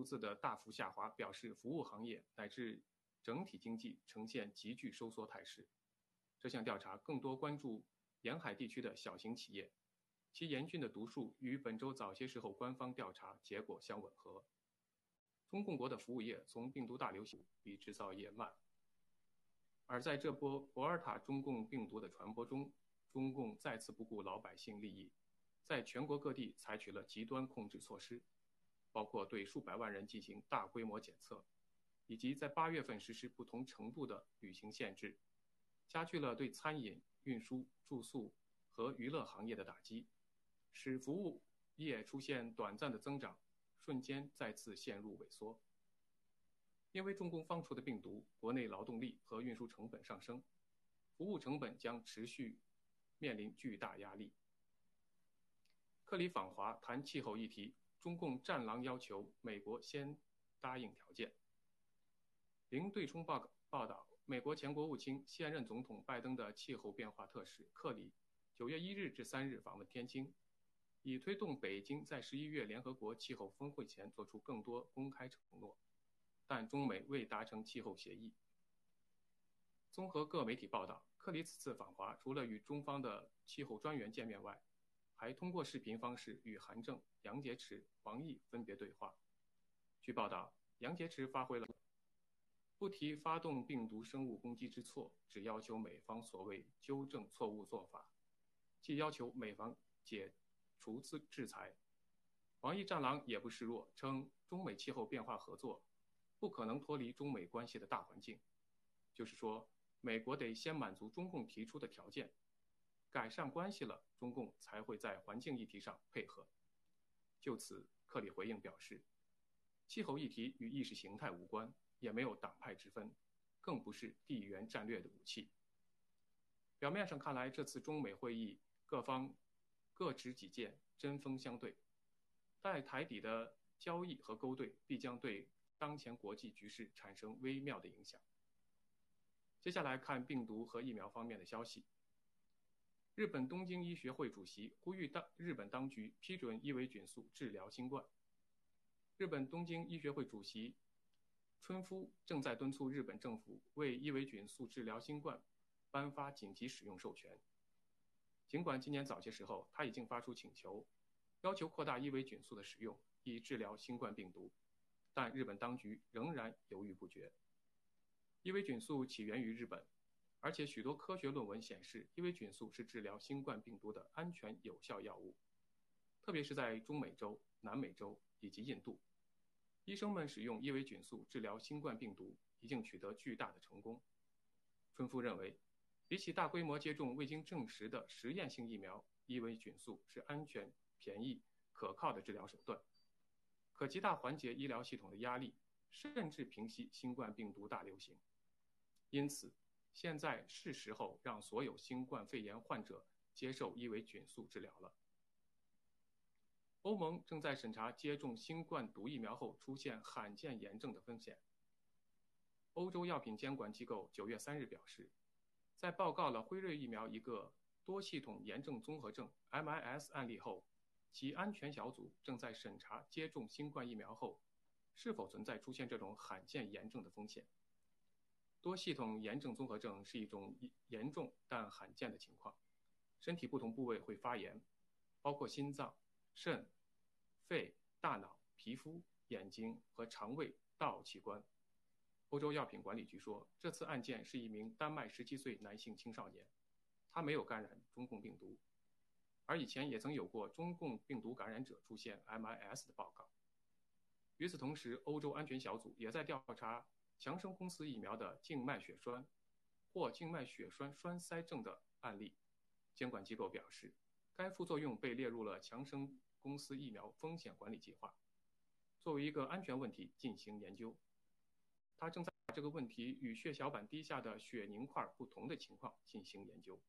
数字的大幅下滑表示服务行业乃至整体经济呈现急剧收缩态势。这项调查更多关注沿海地区的小型企业，其严峻的读数与本周早些时候官方调查结果相吻合。中共国的服务业从病毒大流行比制造业慢，而在这波博尔塔中共病毒的传播中，中共再次不顾老百姓利益，在全国各地采取了极端控制措施，包括对数百万人进行大规模检测，以及在八月份实施不同程度的旅行限制。加剧了对餐饮、运输、住宿和娱乐行业的打击，使服务业出现短暂的增长，瞬间再次陷入萎缩。因为中共放出的病毒，国内劳动力和运输成本上升，服务成本将持续面临巨大压力。克里访华谈气候议题，中共战狼要求美国先答应条件。零对冲报告报道。美国前国务卿、现任总统拜登的气候变化特使克里，九月一日至三日访问天津，以推动北京在十一月联合国气候峰会前做出更多公开承诺，但中美未达成气候协议。综合各媒体报道，克里此次访华除了与中方的气候专员见面外，还通过视频方式与韩正、杨洁篪、王毅分别对话。据报道，杨洁篪发挥了。不提发动病毒生物攻击之错，只要求美方所谓纠正错误做法，即要求美方解除制制裁。王毅战狼也不示弱，称中美气候变化合作不可能脱离中美关系的大环境，就是说，美国得先满足中共提出的条件，改善关系了，中共才会在环境议题上配合。就此，克里回应表示，气候议题与意识形态无关。也没有党派之分，更不是地缘战略的武器。表面上看来，这次中美会议各方各执己见，针锋相对，在台底的交易和勾兑必将对当前国际局势产生微妙的影响。接下来看病毒和疫苗方面的消息。日本东京医学会主席呼吁当日本当局批准伊维菌素治疗新冠。日本东京医学会主席。春夫正在敦促日本政府为伊维菌素治疗新冠颁发紧急使用授权。尽管今年早些时候他已经发出请求，要求扩大伊维菌素的使用以治疗新冠病毒，但日本当局仍然犹豫不决。伊维菌素起源于日本，而且许多科学论文显示伊维菌素是治疗新冠病毒的安全有效药物，特别是在中美洲、南美洲以及印度。医生们使用伊维菌素治疗新冠病毒已经取得巨大的成功。春夫认为，比起大规模接种未经证实的实验性疫苗，伊维菌素是安全、便宜、可靠的治疗手段，可极大缓解医疗系统的压力，甚至平息新冠病毒大流行。因此，现在是时候让所有新冠肺炎患者接受伊维菌素治疗了。欧盟正在审查接种新冠毒疫苗后出现罕见炎症的风险。欧洲药品监管机构九月三日表示，在报告了辉瑞疫苗一个多系统炎症综合症 （MIS） 案例后，其安全小组正在审查接种新冠疫苗后是否存在出现这种罕见炎症的风险。多系统炎症综合症是一种严重但罕见的情况，身体不同部位会发炎，包括心脏。肾、肺、大脑、皮肤、眼睛和肠胃道器官。欧洲药品管理局说，这次案件是一名丹麦17岁男性青少年，他没有感染中共病毒，而以前也曾有过中共病毒感染者出现 MIS 的报告。与此同时，欧洲安全小组也在调查强生公司疫苗的静脉血栓或静脉血栓栓塞症的案例。监管机构表示，该副作用被列入了强生。公司疫苗风险管理计划作为一个安全问题进行研究，他正在把这个问题与血小板低下的血凝块不同的情况进行研究。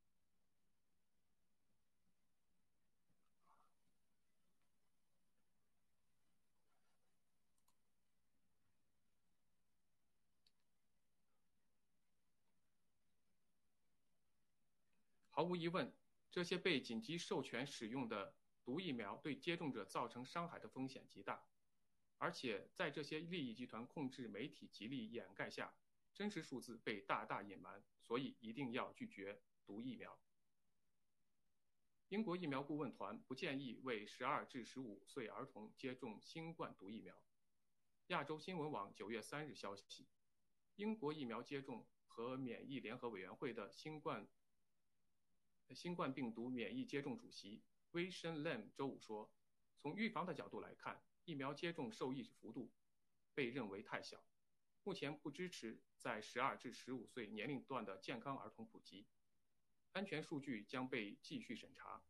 毫无疑问，这些被紧急授权使用的。毒疫苗对接种者造成伤害的风险极大，而且在这些利益集团控制媒体极力掩盖下，真实数字被大大隐瞒，所以一定要拒绝毒疫苗。英国疫苗顾问团不建议为12至15岁儿童接种新冠毒疫苗。亚洲新闻网9月3日消息，英国疫苗接种和免疫联合委员会的新冠新冠病毒免疫接种主席 Vishen Lam 周五说，从预防的角度来看，疫苗接种受益幅度被认为太小，目前不支持在12至15岁年龄段的健康儿童普及。安全数据将被继续审查。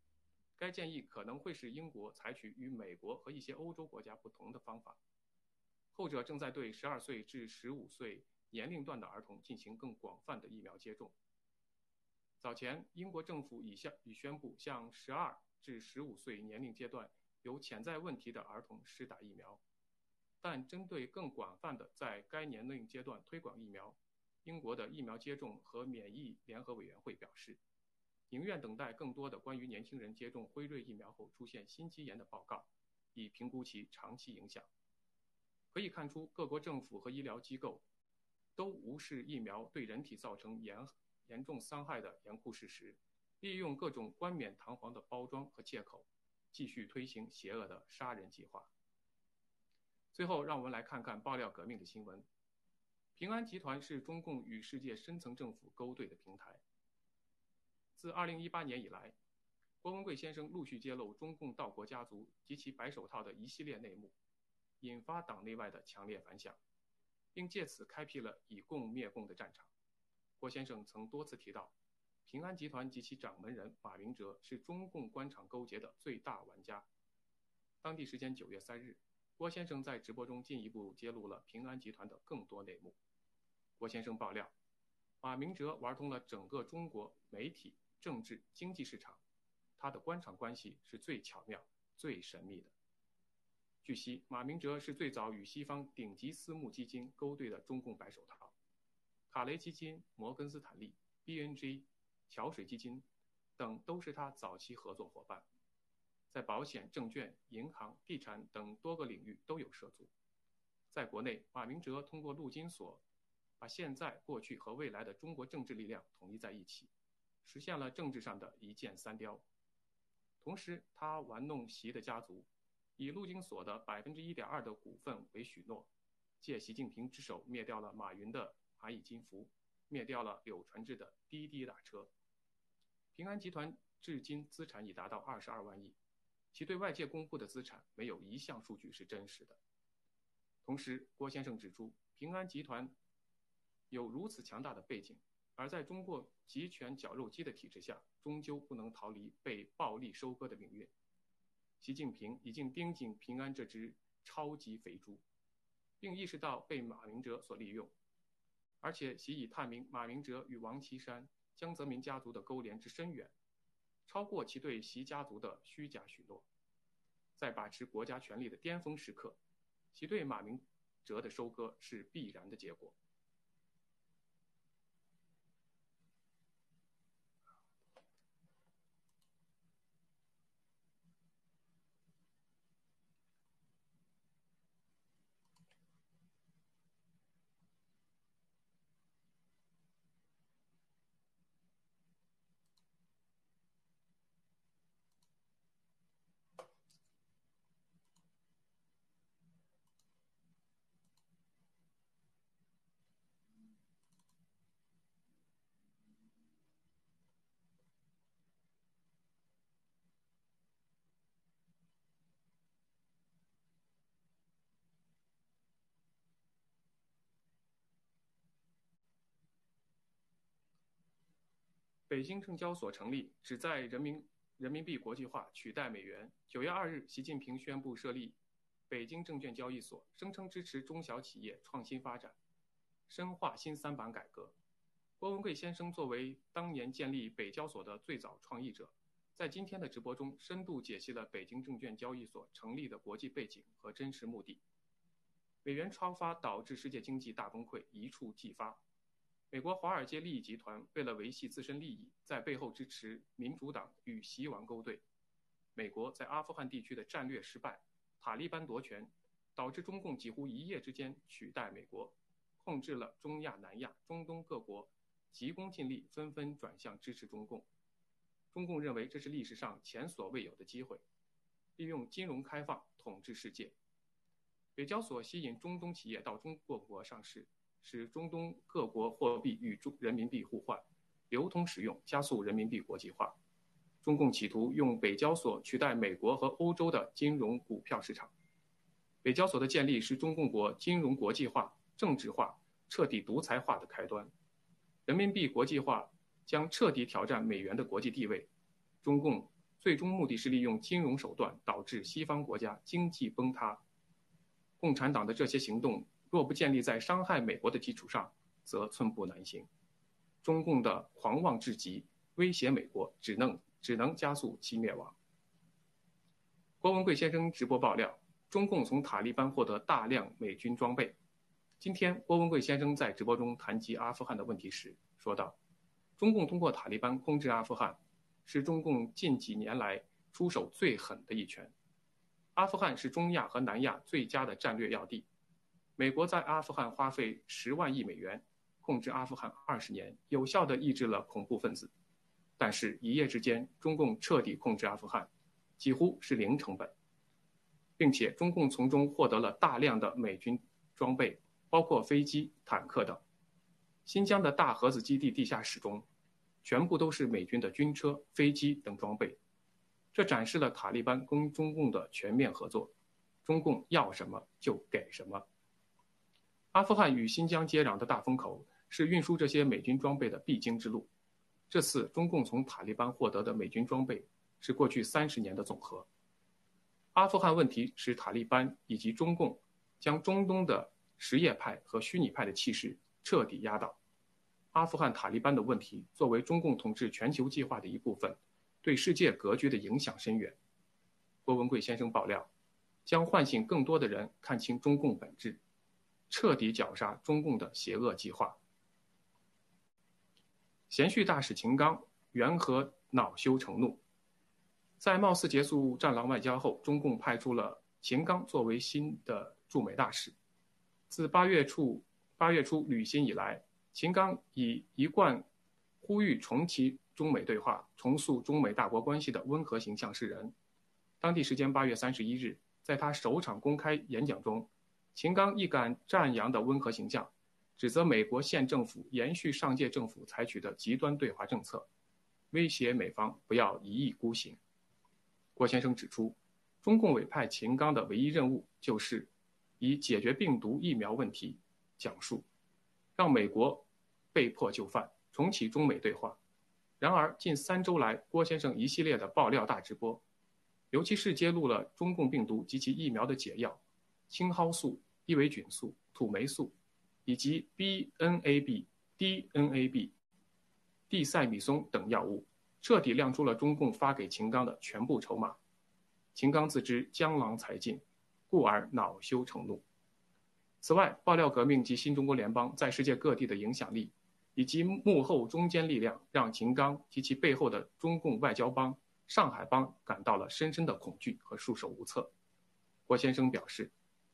该建议可能会使英国采取与美国和一些欧洲国家不同的方法，后者正在对12岁至15岁年龄段的儿童进行更广泛的疫苗接种。早前，英国政府已向已宣布向12至15岁年龄阶段有潜在问题的儿童施打疫苗，但针对更广泛的在该年龄阶段推广疫苗，英国的疫苗接种和免疫联合委员会表示。宁愿等待更多的关于年轻人接种辉瑞疫苗后出现心肌炎的报告，以评估其长期影响。可以看出，各国政府和医疗机构都无视疫苗对人体造成严严重伤害的严酷事实，利用各种冠冕堂皇的包装和借口，继续推行邪恶的杀人计划。最后，让我们来看看爆料革命的新闻。平安集团是中共与世界深层政府勾兑的平台。自2018年以来，郭文贵先生陆续揭露中共道国家族及其白手套的一系列内幕，引发党内外的强烈反响，并借此开辟了以共灭共的战场。郭先生曾多次提到，平安集团及其掌门人马明哲是中共官场勾结的最大玩家。当地时间9月3日，郭先生在直播中进一步揭露了平安集团的更多内幕。郭先生爆料，马明哲玩通了整个中国媒体。政治经济市场，他的官场关系是最巧妙、最神秘的。据悉，马明哲是最早与西方顶级私募基金勾兑的中共白手套，卡雷基金、摩根斯坦利、BNG、桥水基金等都是他早期合作伙伴，在保险、证券、银行、地产等多个领域都有涉足。在国内，马明哲通过陆金所，把现在、过去和未来的中国政治力量统一在一起。实现了政治上的一箭三雕，同时他玩弄习的家族，以陆金所的百分之一点二的股份为许诺，借习近平之手灭掉了马云的蚂蚁金服，灭掉了柳传志的滴滴打车。平安集团至今资产已达到二十二万亿，其对外界公布的资产没有一项数据是真实的。同时，郭先生指出，平安集团有如此强大的背景。而在中国集权绞肉机的体制下，终究不能逃离被暴力收割的命运。习近平已经盯紧平安这只超级肥猪，并意识到被马明哲所利用，而且习已探明马明哲与王岐山、江泽民家族的勾连之深远，超过其对习家族的虚假许诺。在把持国家权力的巅峰时刻，其对马明哲的收割是必然的结果。北京证交所成立，旨在人民人民币国际化，取代美元。九月二日，习近平宣布设立北京证券交易所，声称支持中小企业创新发展，深化新三板改革。郭文贵先生作为当年建立北交所的最早创意者，在今天的直播中深度解析了北京证券交易所成立的国际背景和真实目的。美元超发导致世界经济大崩溃，一触即发。美国华尔街利益集团为了维系自身利益，在背后支持民主党与习王勾兑。美国在阿富汗地区的战略失败，塔利班夺权，导致中共几乎一夜之间取代美国，控制了中亚、南亚、中东各国，急功近利，纷纷转向支持中共。中共认为这是历史上前所未有的机会，利用金融开放统治世界。北交所吸引中东企业到中国上市，使中东各国货币与中人民币互换、流通使用，加速人民币国际化。中共企图用北交所取代美国和欧洲的金融股票市场。北交所的建立是中共国金融国际化、政治化、彻底独裁化的开端。人民币国际化将彻底挑战美元的国际地位。中共最终目的是利用金融手段导致西方国家经济崩塌。共产党的这些行动若不建立在伤害美国的基础上，则寸步难行。中共的狂妄至极，威胁美国，只能只能加速其灭亡。郭文贵先生直播爆料。中共从塔利班获得大量美军装备。今天，郭文贵先生在直播中谈及阿富汗的问题时说道：“中共通过塔利班控制阿富汗，是中共近几年来出手最狠的一拳。阿富汗是中亚和南亚最佳的战略要地。美国在阿富汗花费十万亿美元，控制阿富汗二十年，有效地抑制了恐怖分子。但是，一夜之间，中共彻底控制阿富汗，几乎是零成本。”并且中共从中获得了大量的美军装备，包括飞机、坦克等。新疆的大盒子基地地下室中，全部都是美军的军车、飞机等装备。这展示了塔利班跟中共的全面合作，中共要什么就给什么。阿富汗与新疆接壤的大风口是运输这些美军装备的必经之路。这次中共从塔利班获得的美军装备是过去三十年的总和。阿富汗问题使塔利班以及中共将中东的什叶派和虚拟派的气势彻底压倒。阿富汗塔利班的问题作为中共统治全球计划的一部分，对世界格局的影响深远。郭文贵先生爆料，将唤醒更多的人看清中共本质，彻底绞杀中共的邪恶计划。贤婿大使秦刚缘何恼羞成怒？在貌似结束战狼外交后，中共派出了秦刚作为新的驻美大使。自八月初八月初履新以来，秦刚以一贯呼吁重启中美对话、重塑中美大国关系的温和形象示人。当地时间八月三十一日，在他首场公开演讲中，秦刚一改赞扬的温和形象，指责美国现政府延续上届政府采取的极端对华政策，威胁美方不要一意孤行。郭先生指出，中共委派秦刚的唯一任务就是以解决病毒疫苗问题讲述，让美国被迫就范，重启中美对话。然而，近三周来，郭先生一系列的爆料大直播，尤其是揭露了中共病毒及其疫苗的解药——青蒿素、伊维菌素、土霉素，以及 BNAB、DNAB、地塞米松等药物。彻底亮出了中共发给秦刚的全部筹码，秦刚自知江郎才尽，故而恼羞成怒。此外，爆料革命及新中国联邦在世界各地的影响力，以及幕后中坚力量，让秦刚及其背后的中共外交帮上海帮感到了深深的恐惧和束手无策。郭先生表示，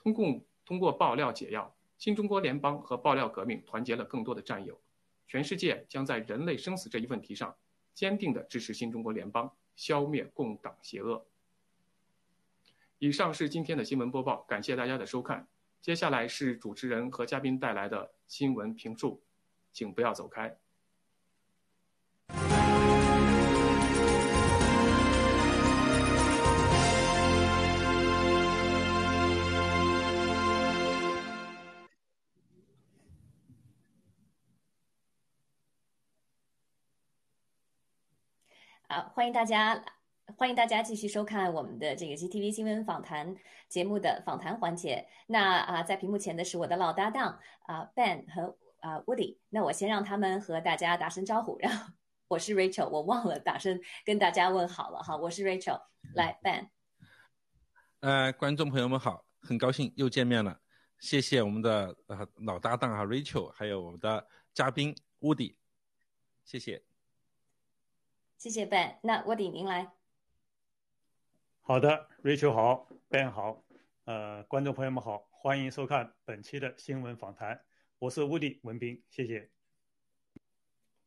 中共通过爆料解药，新中国联邦和爆料革命团结了更多的战友，全世界将在人类生死这一问题上。坚定的支持新中国联邦，消灭共党邪恶。以上是今天的新闻播报，感谢大家的收看。接下来是主持人和嘉宾带来的新闻评述，请不要走开。好，欢迎大家，欢迎大家继续收看我们的这个 GTV 新闻访谈节目的访谈环节。那啊，在屏幕前的是我的老搭档啊 Ben 和啊 Woody。那我先让他们和大家打声招呼。然后我是 Rachel，我忘了打声跟大家问好了哈。我是 Rachel，来 Ben。呃，观众朋友们好，很高兴又见面了。谢谢我们的呃老搭档啊 Rachel，还有我们的嘉宾 Woody，谢谢。谢谢 Ben，那乌迪您来。好的，Rachel 好，Ben 好，呃，观众朋友们好，欢迎收看本期的新闻访谈，我是乌迪文斌，谢谢。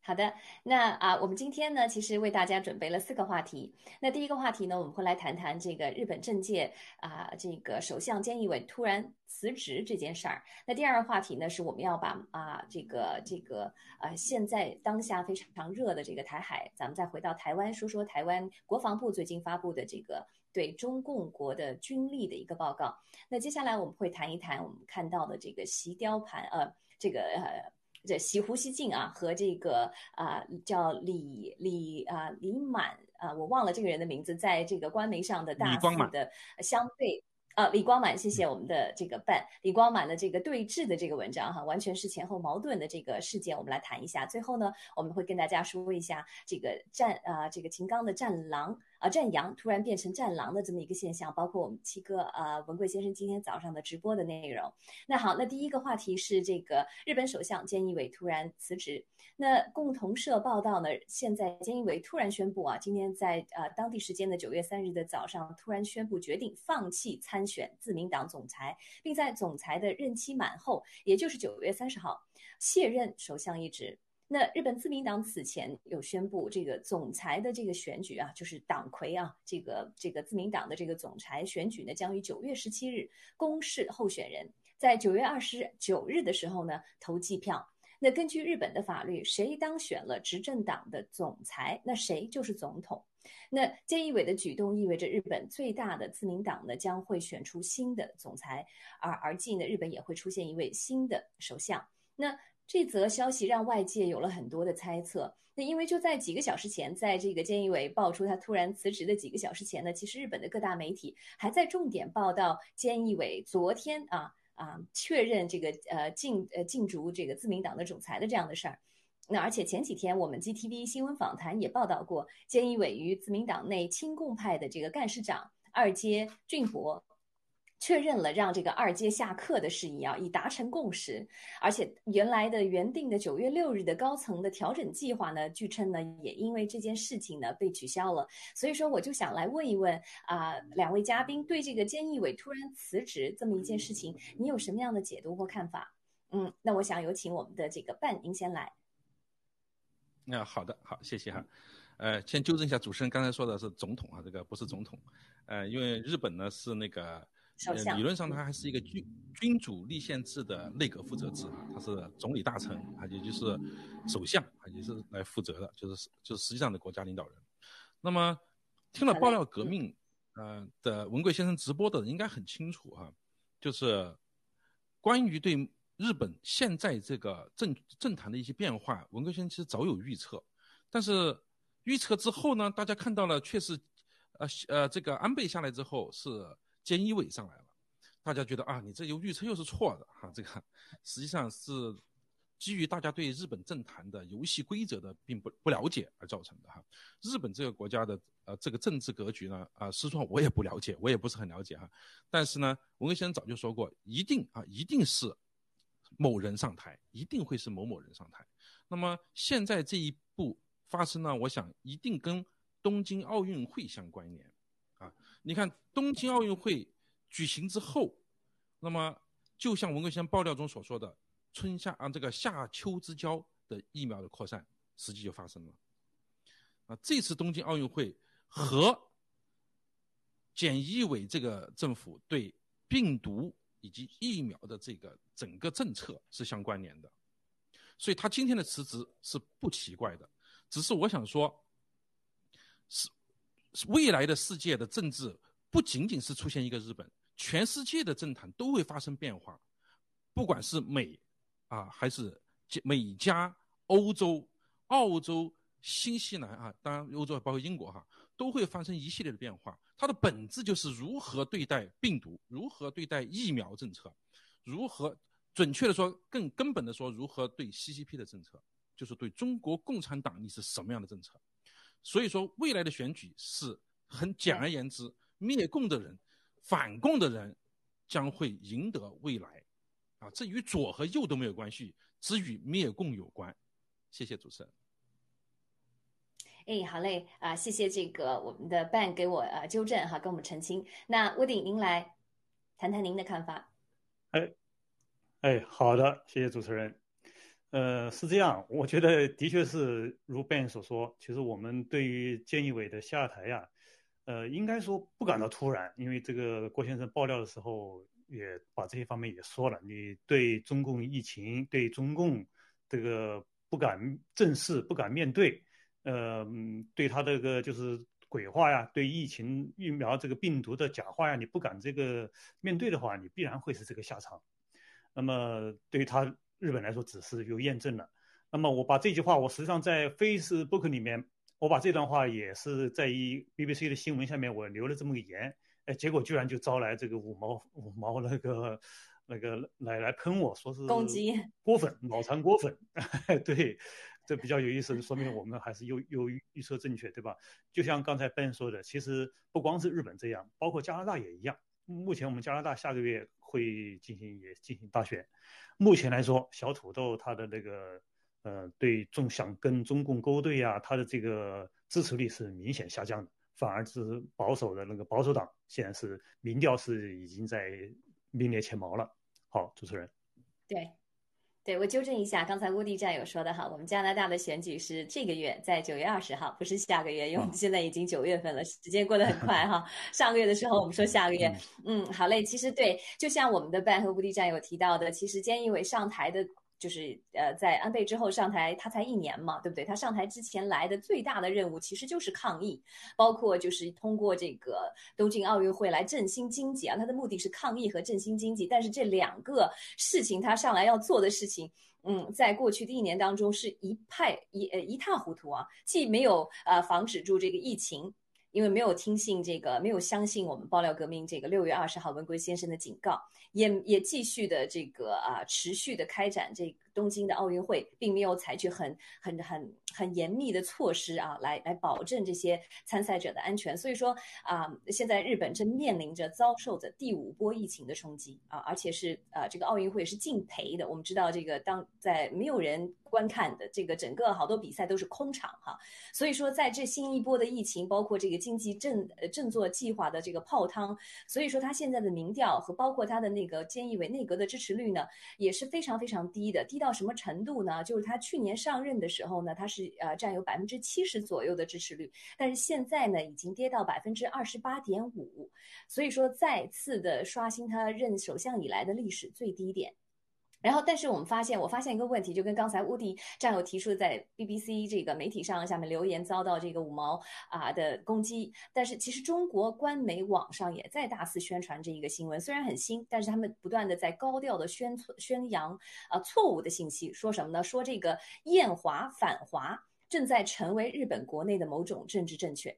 好的，那啊，我们今天呢，其实为大家准备了四个话题。那第一个话题呢，我们会来谈谈这个日本政界啊，这个首相菅义伟突然辞职这件事儿。那第二个话题呢，是我们要把啊，这个这个呃，现在当下非常热的这个台海，咱们再回到台湾，说说台湾国防部最近发布的这个对中共国的军力的一个报告。那接下来我们会谈一谈我们看到的这个习雕盘，呃，这个呃。这习胡锡进啊，和这个啊叫李李啊李满啊，我忘了这个人的名字，在这个官媒上的大肆的相对。啊，李光满，谢谢我们的这个伴李光满的这个对峙的这个文章哈，完全是前后矛盾的这个事件，我们来谈一下。最后呢，我们会跟大家说一下这个战啊，这个秦刚的战狼啊，战羊突然变成战狼的这么一个现象，包括我们七哥啊，文贵先生今天早上的直播的内容。那好，那第一个话题是这个日本首相菅义伟突然辞职。那共同社报道呢，现在菅义伟突然宣布啊，今天在呃当地时间的九月三日的早上，突然宣布决定放弃参选自民党总裁，并在总裁的任期满后，也就是九月三十号卸任首相一职。那日本自民党此前有宣布，这个总裁的这个选举啊，就是党魁啊，这个这个自民党的这个总裁选举呢，将于九月十七日公示候选人，在九月二十九日的时候呢投计票。那根据日本的法律，谁当选了执政党的总裁，那谁就是总统。那菅义伟的举动意味着日本最大的自民党呢将会选出新的总裁，而而近呢日本也会出现一位新的首相。那这则消息让外界有了很多的猜测。那因为就在几个小时前，在这个菅义伟爆出他突然辞职的几个小时前呢，其实日本的各大媒体还在重点报道菅义伟昨天啊。啊，确认这个呃进呃进逐这个自民党的总裁的这样的事儿。那而且前几天我们 GTV 新闻访谈也报道过，菅义伟与自民党内亲共派的这个干事长二阶俊博。确认了让这个二阶下课的事宜啊，已达成共识。而且原来的原定的九月六日的高层的调整计划呢，据称呢也因为这件事情呢被取消了。所以说，我就想来问一问啊，两位嘉宾对这个菅义伟突然辞职这么一件事情，你有什么样的解读或看法？嗯，那我想有请我们的这个半，您先来。那好的，好，谢谢哈。呃，先纠正一下，主持人刚才说的是总统啊，这个不是总统。呃，因为日本呢是那个。理论上，他还是一个君君主立宪制的内阁负责制啊，他是总理大臣啊，也就是首相啊，也是来负责的，就是就是实际上的国家领导人。那么，听了爆料革命呃的文贵先生直播的人应该很清楚哈，就是关于对日本现在这个政政坛的一些变化，文贵先生其实早有预测，但是预测之后呢，大家看到了确实，呃呃，这个安倍下来之后是。菅义伟上来了，大家觉得啊，你这又预测又是错的哈，这个实际上是基于大家对日本政坛的游戏规则的并不不了解而造成的哈。日本这个国家的呃这个政治格局呢啊，实际上我也不了解，我也不是很了解哈。但是呢，文革先生早就说过，一定啊一定是某人上台，一定会是某某人上台。那么现在这一步发生呢，我想一定跟东京奥运会相关联。你看东京奥运会举行之后，那么就像文贵先爆料中所说的，春夏啊这个夏秋之交的疫苗的扩散，实际就发生了。啊，这次东京奥运会和菅义伟这个政府对病毒以及疫苗的这个整个政策是相关联的，所以他今天的辞职是不奇怪的，只是我想说，是。未来的世界的政治不仅仅是出现一个日本，全世界的政坛都会发生变化，不管是美，啊还是美加、欧洲、澳洲、新西兰啊，当然欧洲包括英国哈，都会发生一系列的变化。它的本质就是如何对待病毒，如何对待疫苗政策，如何准确的说，更根本的说，如何对 CCP 的政策，就是对中国共产党你是什么样的政策。所以说，未来的选举是很简而言之，灭共的人、反共的人将会赢得未来，啊，这与左和右都没有关系，只与灭共有关。谢谢主持人。哎，好嘞，啊，谢谢这个我们的 Ben 给我呃纠正哈，跟我们澄清。那屋顶您来。谈谈您的看法。哎，哎，好的，谢谢主持人。呃，是这样，我觉得的确是如 Ben 所说，其实我们对于监义委的下台呀，呃，应该说不感到突然，因为这个郭先生爆料的时候也把这些方面也说了，你对中共疫情，对中共这个不敢正视、不敢面对，呃，对他这个就是鬼话呀，对疫情疫苗这个病毒的假话呀，你不敢这个面对的话，你必然会是这个下场。那么对他。日本来说只是有验证了，那么我把这句话，我实际上在 Facebook 里面，我把这段话也是在一 BBC 的新闻下面我留了这么个言，哎，结果居然就招来这个五毛五毛那个那个来来喷我说是攻击 锅粉脑残锅粉，对，这比较有意思，说明我们还是又又预测正确，对吧？就像刚才 Ben 说的，其实不光是日本这样，包括加拿大也一样。目前我们加拿大下个月会进行也进行大选。目前来说，小土豆他的那个呃，对中想跟中共勾兑啊，他的这个支持率是明显下降的，反而是保守的那个保守党现在是民调是已经在名列前茅了。好，主持人。对。对我纠正一下，刚才乌迪战友说的哈，我们加拿大的选举是这个月在九月二十号，不是下个月，因为我们现在已经九月份了，时间过得很快哈。上个月的时候我们说下个月，嗯，好嘞。其实对，就像我们的办和乌迪战友提到的，其实菅义伟上台的。就是呃，在安倍之后上台，他才一年嘛，对不对？他上台之前来的最大的任务其实就是抗疫，包括就是通过这个东京奥运会来振兴经济啊。他的目的是抗疫和振兴经济，但是这两个事情他上来要做的事情，嗯，在过去的一年当中是一派一呃一塌糊涂啊，既没有呃防止住这个疫情。因为没有听信这个，没有相信我们爆料革命这个六月二十号文贵先生的警告，也也继续的这个啊，持续的开展这个。东京的奥运会并没有采取很很很很严密的措施啊，来来保证这些参赛者的安全。所以说啊，现在日本正面临着遭受着第五波疫情的冲击啊，而且是呃这个奥运会是禁赔的。我们知道这个当在没有人观看的这个整个好多比赛都是空场哈。所以说在这新一波的疫情，包括这个经济振呃振作计划的这个泡汤，所以说他现在的民调和包括他的那个菅义伟内阁的支持率呢也是非常非常低的，低到什么程度呢？就是他去年上任的时候呢，他是呃占有百分之七十左右的支持率，但是现在呢已经跌到百分之二十八点五，所以说再次的刷新他任首相以来的历史最低点。然后，但是我们发现，我发现一个问题，就跟刚才乌迪战友提出在 BBC 这个媒体上下面留言遭到这个五毛啊的攻击。但是其实中国官媒网上也在大肆宣传这一个新闻，虽然很新，但是他们不断的在高调的宣宣扬啊错误的信息，说什么呢？说这个厌华反华正在成为日本国内的某种政治正确。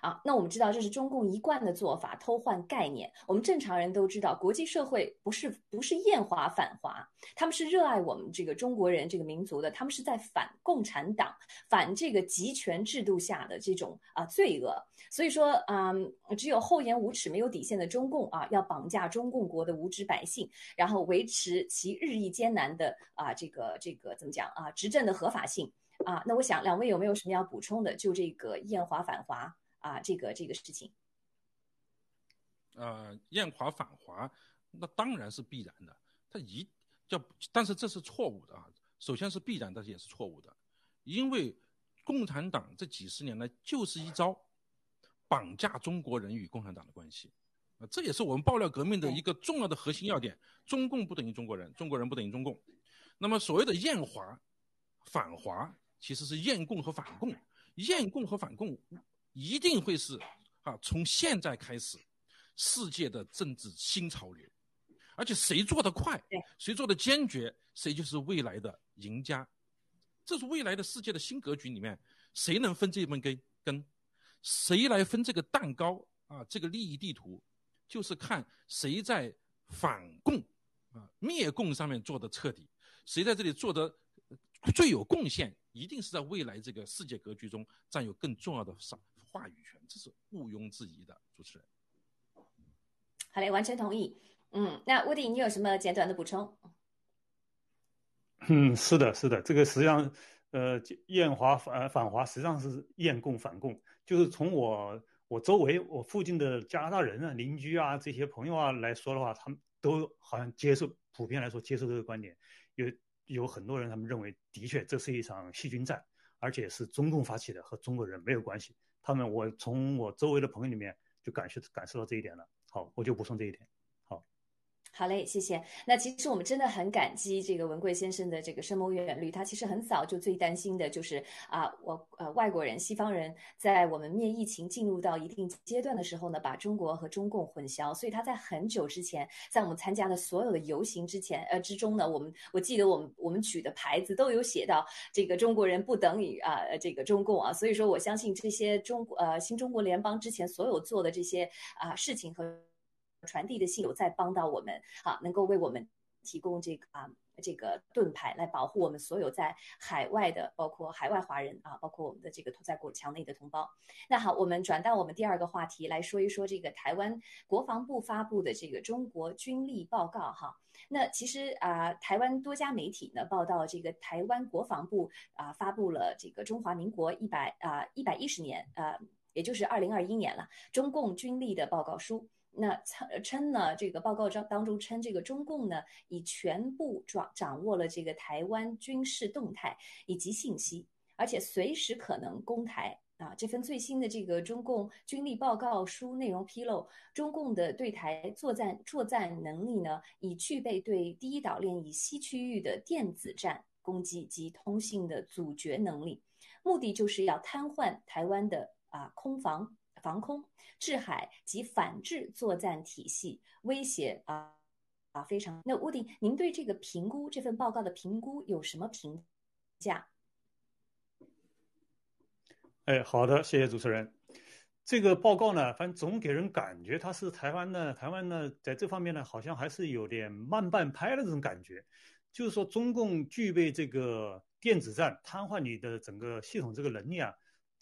啊，那我们知道这是中共一贯的做法，偷换概念。我们正常人都知道，国际社会不是不是厌华反华，他们是热爱我们这个中国人这个民族的，他们是在反共产党，反这个集权制度下的这种啊罪恶。所以说，嗯，只有厚颜无耻、没有底线的中共啊，要绑架中共国的无知百姓，然后维持其日益艰难的啊这个这个怎么讲啊执政的合法性啊。那我想两位有没有什么要补充的？就这个厌华反华。啊，这个这个事情，呃，厌华反华，那当然是必然的。他一叫，但是这是错误的啊。首先是必然，但是也是错误的，因为共产党这几十年来就是一招绑架中国人与共产党的关系啊，这也是我们爆料革命的一个重要的核心要点。中共不等于中国人，中国人不等于中共。那么所谓的厌华反华，其实是厌共和反共，厌共和反共。一定会是啊，从现在开始，世界的政治新潮流，而且谁做得快，谁做的坚决，谁就是未来的赢家。这是未来的世界的新格局里面，谁能分这份根根，谁来分这个蛋糕啊？这个利益地图，就是看谁在反共啊、灭共上面做的彻底，谁在这里做的最有贡献，一定是在未来这个世界格局中占有更重要的上。话语权，这是毋庸置疑的。主持人，好嘞，完全同意。嗯，那乌迪，你有什么简短的补充？嗯，是的，是的，这个实际上，呃，厌华反反华，实际上是厌共反共。就是从我我周围我附近的加拿大人啊、邻居啊、这些朋友啊来说的话，他们都好像接受，普遍来说接受这个观点。有有很多人他们认为，的确这是一场细菌战，而且是中共发起的，和中国人没有关系。他们我从我周围的朋友里面就感受感受到这一点了。好，我就补充这一点。好嘞，谢谢。那其实我们真的很感激这个文贵先生的这个深谋远虑。他其实很早就最担心的就是啊，我呃外国人、西方人在我们面疫情进入到一定阶段的时候呢，把中国和中共混淆。所以他在很久之前，在我们参加的所有的游行之前呃之中呢，我们我记得我们我们举的牌子都有写到这个中国人不等于啊这个中共啊。所以说我相信这些中呃新中国联邦之前所有做的这些啊事情和。传递的信有在帮到我们啊，能够为我们提供这个啊这个盾牌，来保护我们所有在海外的，包括海外华人啊，包括我们的这个在国墙内的同胞。那好，我们转到我们第二个话题来说一说这个台湾国防部发布的这个中国军力报告哈。那其实啊，台湾多家媒体呢报道，这个台湾国防部啊发布了这个中华民国一百啊一百一十年啊，也就是二零二一年了，中共军力的报告书。那称称呢？这个报告当当中称，这个中共呢已全部掌掌握了这个台湾军事动态以及信息，而且随时可能攻台啊！这份最新的这个中共军力报告书内容披露，中共的对台作战作战能力呢，已具备对第一岛链以西区域的电子战攻击及通信的阻绝能力，目的就是要瘫痪台湾的啊空防。防空、制海及反制作战体系威胁啊啊非常。那乌迪，您对这个评估这份报告的评估有什么评价？哎，好的，谢谢主持人。这个报告呢，反正总给人感觉它是台湾呢，台湾呢在这方面呢，好像还是有点慢半拍的这种感觉。就是说，中共具备这个电子战瘫痪你的整个系统这个能力啊。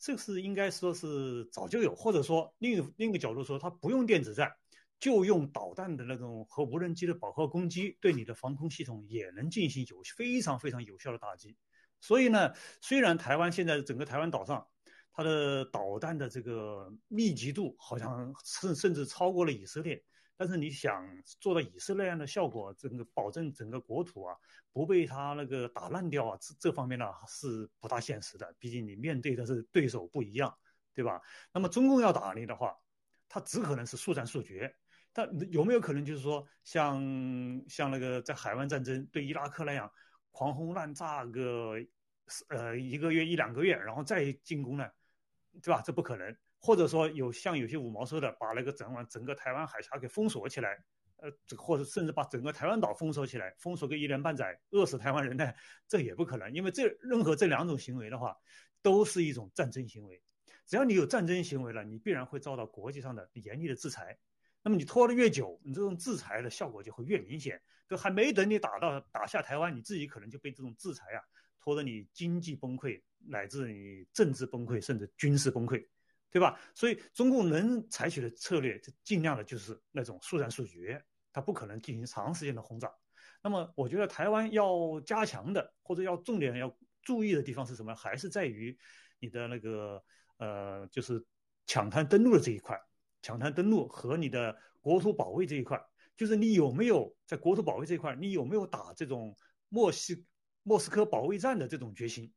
这个是应该说是早就有，或者说另另一个角度说，它不用电子战，就用导弹的那种和无人机的饱和攻击，对你的防空系统也能进行有非常非常有效的打击。所以呢，虽然台湾现在整个台湾岛上，它的导弹的这个密集度好像甚甚至超过了以色列。但是你想做到以色列那样的效果，整个保证整个国土啊不被他那个打烂掉啊，这这方面呢是不大现实的。毕竟你面对的是对手不一样，对吧？那么中共要打你的话，他只可能是速战速决。但有没有可能就是说，像像那个在海湾战争对伊拉克那样，狂轰滥炸个呃一个月一两个月，然后再进攻呢？对吧？这不可能。或者说有像有些五毛说的，把那个整完整个台湾海峡给封锁起来，呃，或者甚至把整个台湾岛封锁起来，封锁个一年半载，饿死台湾人呢？这也不可能，因为这任何这两种行为的话，都是一种战争行为。只要你有战争行为了，你必然会遭到国际上的严厉的制裁。那么你拖得越久，你这种制裁的效果就会越明显。都还没等你打到打下台湾，你自己可能就被这种制裁啊拖得你经济崩溃，乃至你政治崩溃，甚至军事崩溃。对吧？所以中共能采取的策略，就尽量的就是那种速战速决，它不可能进行长时间的轰炸。那么，我觉得台湾要加强的，或者要重点要注意的地方是什么？还是在于你的那个呃，就是抢滩登陆的这一块，抢滩登陆和你的国土保卫这一块，就是你有没有在国土保卫这一块，你有没有打这种莫西莫斯科保卫战的这种决心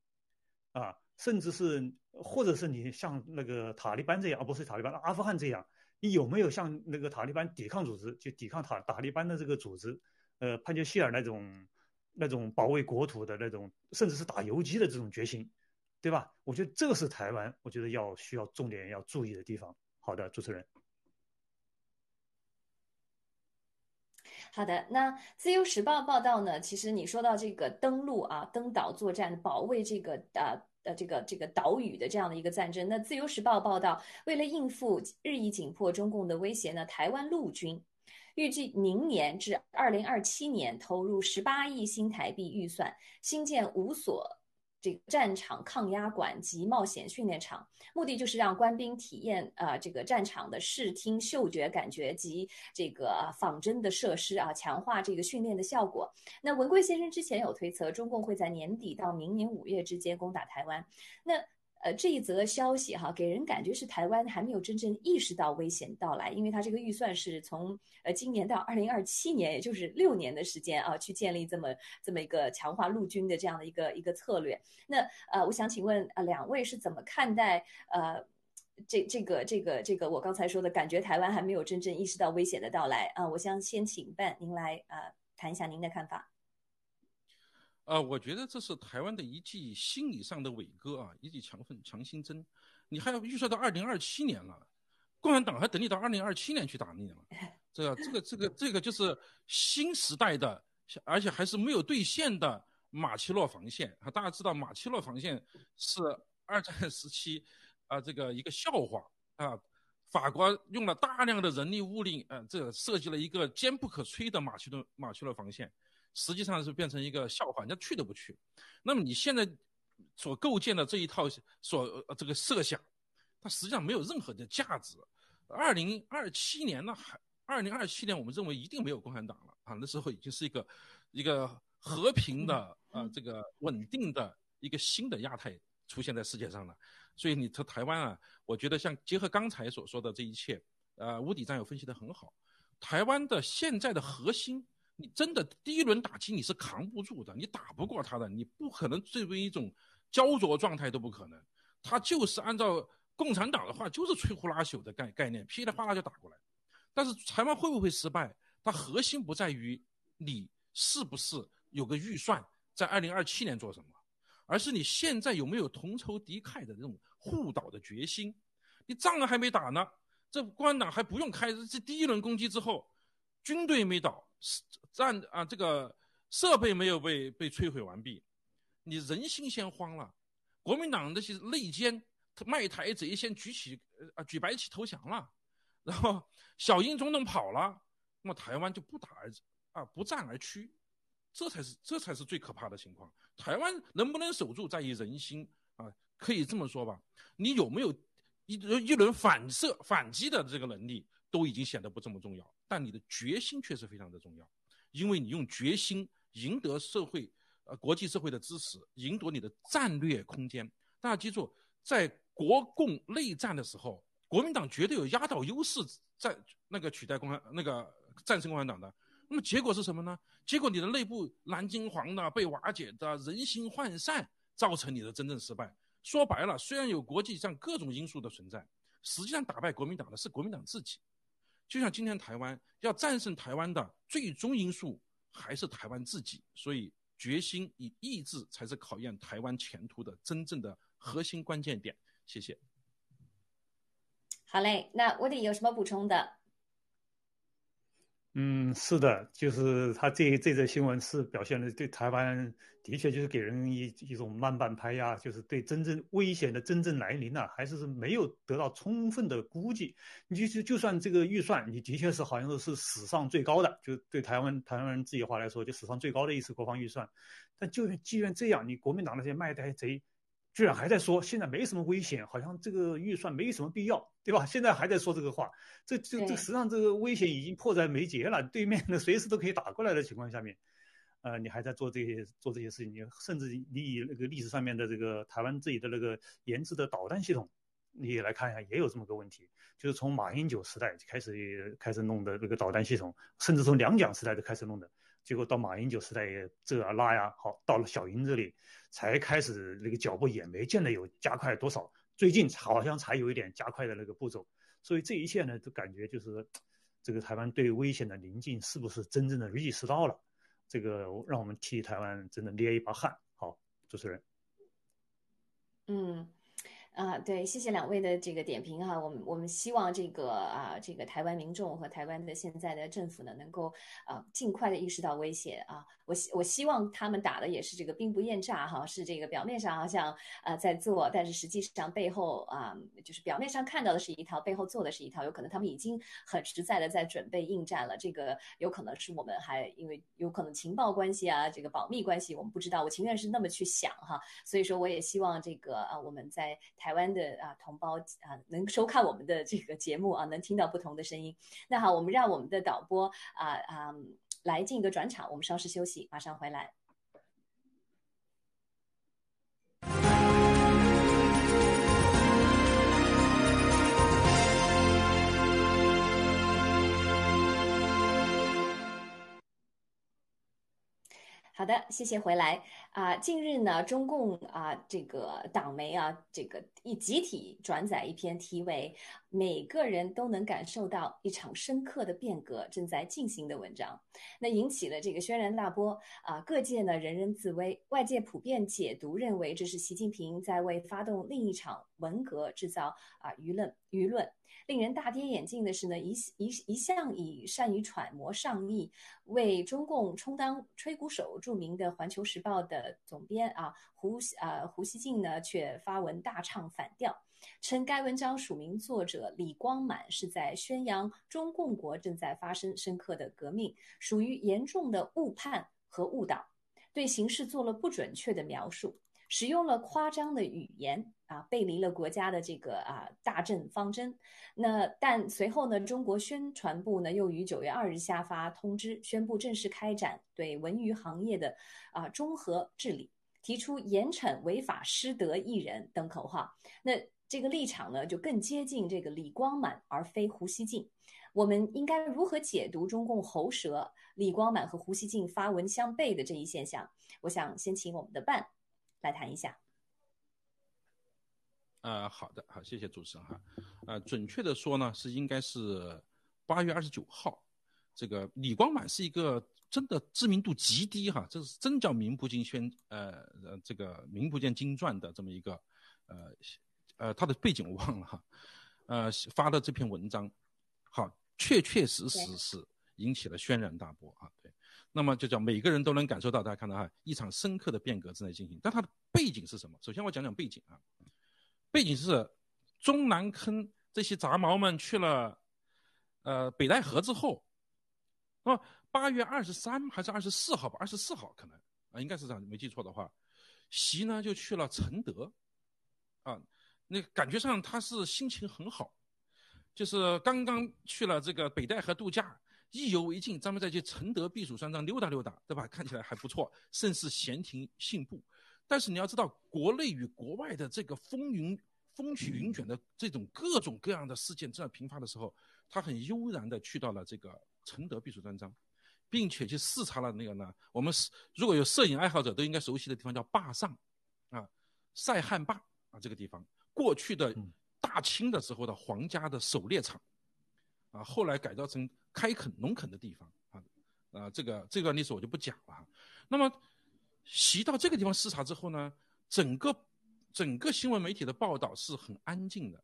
啊？甚至是，或者是你像那个塔利班这样，而不是塔利班，阿富汗这样，你有没有像那个塔利班抵抗组织，就抵抗塔塔利班的这个组织，呃，潘杰希尔那种，那种保卫国土的那种，甚至是打游击的这种决心，对吧？我觉得这个是台湾，我觉得要需要重点要注意的地方。好的，主持人。好的，那《自由时报》报道呢，其实你说到这个登陆啊、登岛作战、保卫这个呃。呃，这个这个岛屿的这样的一个战争，那自由时报报道，为了应付日益紧迫中共的威胁呢，台湾陆军预计明年至二零二七年投入十八亿新台币预算，新建五所。这个战场抗压馆及冒险训练场，目的就是让官兵体验啊这个战场的视听嗅觉感觉及这个仿真的设施啊，强化这个训练的效果。那文贵先生之前有推测，中共会在年底到明年五月之间攻打台湾。那呃，这一则消息哈，给人感觉是台湾还没有真正意识到危险到来，因为它这个预算是从呃今年到二零二七年，也就是六年的时间啊，去建立这么这么一个强化陆军的这样的一个一个策略。那呃，我想请问呃两位是怎么看待呃这这个这个这个我刚才说的感觉台湾还没有真正意识到危险的到来啊？我想先请办您来啊谈一下您的看法。呃，我觉得这是台湾的一记心理上的伟哥啊，一记强分强心针。你还要预算到二零二七年了，共产党还等你到二零二七年去打你了。这个这个这个这个就是新时代的，而且还是没有兑现的马奇诺防线啊。大家知道马奇诺防线是二战时期啊这个一个笑话啊，法国用了大量的人力物力，嗯，这设计了一个坚不可摧的马奇诺马奇诺防线。实际上是变成一个笑话，人家去都不去。那么你现在所构建的这一套所呃这个设想，它实际上没有任何的价值。二零二七年呢，还二零二七年，我们认为一定没有共产党了啊，那时候已经是一个一个和平的啊这个稳定的一个新的亚太出现在世界上了。所以你从台湾啊，我觉得像结合刚才所说的这一切，呃，吴底战友分析的很好，台湾的现在的核心。你真的第一轮打击你是扛不住的，你打不过他的，你不可能作为一种焦灼状态都不可能。他就是按照共产党的话，就是摧枯拉朽的概概念，噼里啪啦就打过来。但是台湾会不会失败？它核心不在于你是不是有个预算在二零二七年做什么，而是你现在有没有同仇敌忾的这种护岛的决心。你仗还没打呢，这共产党还不用开这第一轮攻击之后，军队没倒。是战啊，这个设备没有被被摧毁完毕，你人心先慌了。国民党那些内奸卖台贼先举起呃举白旗投降了，然后小英总统跑了，那么台湾就不打而啊不战而屈，这才是这才是最可怕的情况。台湾能不能守住在于人心啊，可以这么说吧。你有没有一一轮反射反击的这个能力，都已经显得不这么重要。但你的决心确实非常的重要，因为你用决心赢得社会、呃国际社会的支持，赢得你的战略空间。大家记住，在国共内战的时候，国民党绝对有压倒优势，在那个取代共产、那个战胜共产党的。那么结果是什么呢？结果你的内部蓝金黄的被瓦解的人心涣散，造成你的真正失败。说白了，虽然有国际上各种因素的存在，实际上打败国民党的是国民党自己。就像今天台湾要战胜台湾的最终因素还是台湾自己，所以决心与意志才是考验台湾前途的真正的核心关键点。谢谢。好嘞，那我得有什么补充的？嗯，是的，就是他这这则新闻是表现的对台湾的确就是给人一一种慢半拍呀，就是对真正危险的真正来临呢，还是没有得到充分的估计。你就就算这个预算，你的确是好像是史上最高的，就对台湾台湾人自己话来说，就史上最高的一次国防预算。但就既然这样，你国民党那些卖台贼。居然还在说现在没什么危险，好像这个预算没什么必要，对吧？现在还在说这个话，这这这实际上这个危险已经迫在眉睫了，对面的随时都可以打过来的情况下面，呃，你还在做这些做这些事情，你甚至你以那个历史上面的这个台湾自己的那个研制的导弹系统，你也来看一下，也有这么个问题，就是从马英九时代开始开始弄的那个导弹系统，甚至从两蒋时代就开始弄的。结果到马英九时代也这啊那呀，好到了小英这里才开始那个脚步也没见得有加快多少，最近好像才有一点加快的那个步骤，所以这一切呢都感觉就是这个台湾对危险的临近是不是真正的意识到了？这个让我们替台湾真的捏一把汗。好，主持人，嗯。啊，对，谢谢两位的这个点评哈，我们我们希望这个啊，这个台湾民众和台湾的现在的政府呢，能够啊尽快的意识到危险啊。我希我希望他们打的也是这个兵不厌诈哈，是这个表面上好像啊在做，但是实际上背后啊，就是表面上看到的是一套，背后做的是一套，有可能他们已经很实在的在准备应战了。这个有可能是我们还因为有可能情报关系啊，这个保密关系我们不知道，我情愿是那么去想哈。所以说我也希望这个啊我们在台。台湾的啊同胞啊，能收看我们的这个节目啊，能听到不同的声音。那好，我们让我们的导播啊啊来进一个转场，我们稍事休息，马上回来。好的，谢谢回来啊。近日呢，中共啊这个党媒啊这个一集体转载一篇题为《每个人都能感受到一场深刻的变革正在进行》的文章，那引起了这个轩然大波啊。各界呢人人自危，外界普遍解读认为这是习近平在为发动另一场文革制造啊舆论舆论。令人大跌眼镜的是呢，一一一向以善于揣摩上意，为中共充当吹鼓手著名的《环球时报》的总编啊胡啊胡锡进呢，却发文大唱反调，称该文章署名作者李光满是在宣扬中共国正在发生深刻的革命，属于严重的误判和误导，对形势做了不准确的描述。使用了夸张的语言啊，背离了国家的这个啊大政方针。那但随后呢，中国宣传部呢又于九月二日下发通知，宣布正式开展对文娱行业的啊综合治理，提出严惩违法失德艺人等口号。那这个立场呢，就更接近这个李光满而非胡锡进。我们应该如何解读中共喉舌李光满和胡锡进发文相悖的这一现象？我想先请我们的办。来谈一下。呃，好的，好，谢谢主持人哈。呃，准确的说呢，是应该是八月二十九号。这个李光满是一个真的知名度极低哈，这是真叫名不见宣呃呃这个名不见经传的这么一个呃呃他的背景我忘了哈。呃，发的这篇文章，好，确确实实是引起了轩然大波啊。对。那么就叫每个人都能感受到，大家看到哈，一场深刻的变革正在进行。但它的背景是什么？首先我讲讲背景啊，背景是中南坑这些杂毛们去了，呃北戴河之后，那么八月二十三还是二十四号吧？二十四号可能啊，应该是这样，没记错的话，习呢就去了承德，啊，那感觉上他是心情很好，就是刚刚去了这个北戴河度假。意犹未尽，咱们再去承德避暑山庄溜达溜达，对吧？看起来还不错，甚是闲庭信步。但是你要知道，国内与国外的这个风云、风起云卷的这种各种各样的事件正在频发的时候，他很悠然的去到了这个承德避暑山庄，并且去视察了那个呢，我们是如果有摄影爱好者都应该熟悉的地方，叫坝上，啊，塞罕坝啊，这个地方过去的大清的时候的皇家的狩猎场，啊，后来改造成。开垦农垦的地方啊，啊，这个这段历史我就不讲了。那么，习到这个地方视察之后呢，整个整个新闻媒体的报道是很安静的，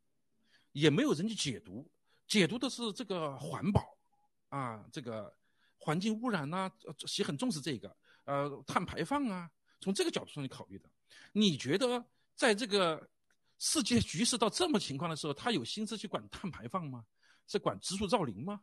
也没有人去解读，解读的是这个环保啊，这个环境污染呐，习很重视这个，呃，碳排放啊，从这个角度上去考虑的。你觉得在这个世界局势到这么情况的时候，他有心思去管碳排放吗？是管植树造林吗？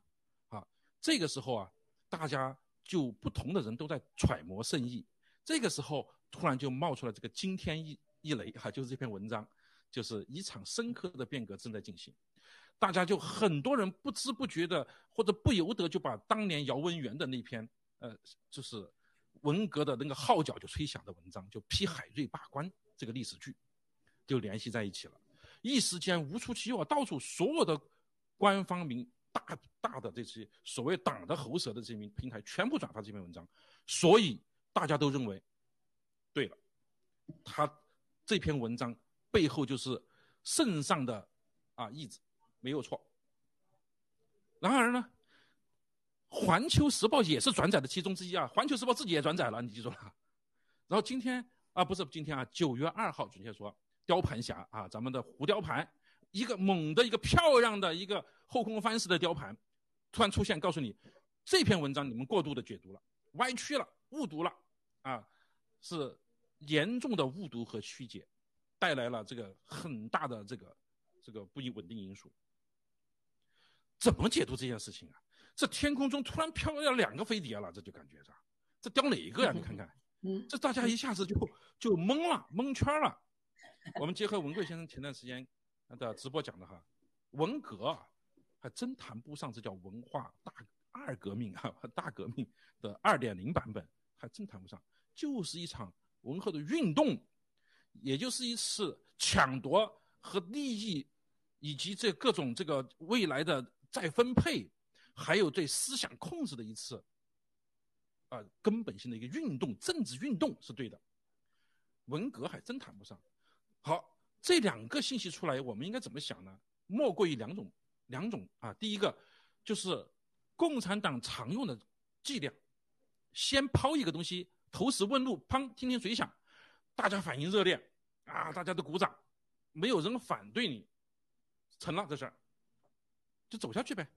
这个时候啊，大家就不同的人都在揣摩圣意。这个时候突然就冒出了这个惊天一一雷哈，就是这篇文章，就是一场深刻的变革正在进行。大家就很多人不知不觉的或者不由得就把当年姚文元的那篇呃，就是文革的那个号角就吹响的文章，就批海瑞罢官这个历史剧，就联系在一起了。一时间无出其右，到处所有的官方名。大大的这些所谓党的喉舌的这些平台全部转发这篇文章，所以大家都认为，对了，他这篇文章背后就是圣上的啊意志，没有错。然而呢，《环球时报》也是转载的其中之一啊，《环球时报》自己也转载了，你记住了。然后今天啊，不是今天啊，九月二号准确说，雕盘侠啊，咱们的胡雕盘。一个猛的一个漂亮的一个后空翻式的雕盘，突然出现，告诉你这篇文章你们过度的解读了，歪曲了，误读了，啊，是严重的误读和曲解，带来了这个很大的这个这个不稳定因素。怎么解读这件事情啊？这天空中突然飘了两个飞碟了，这就感觉着，这雕哪一个呀？你看看，这大家一下子就就懵了，蒙圈了。我们结合文贵先生前段时间。那的直播讲的哈，文革还真谈不上，这叫文化大二革命啊，大革命的二点零版本还真谈不上，就是一场文化的运动，也就是一次抢夺和利益，以及这各种这个未来的再分配，还有对思想控制的一次啊根本性的一个运动，政治运动是对的。文革还真谈不上。好，这两个信息出来，我们应该怎么想呢？莫过于两种，两种啊。第一个就是共产党常用的伎俩，先抛一个东西，投石问路，砰，听听水响，大家反应热烈啊，大家都鼓掌，没有人反对你，成了这事儿，就走下去呗。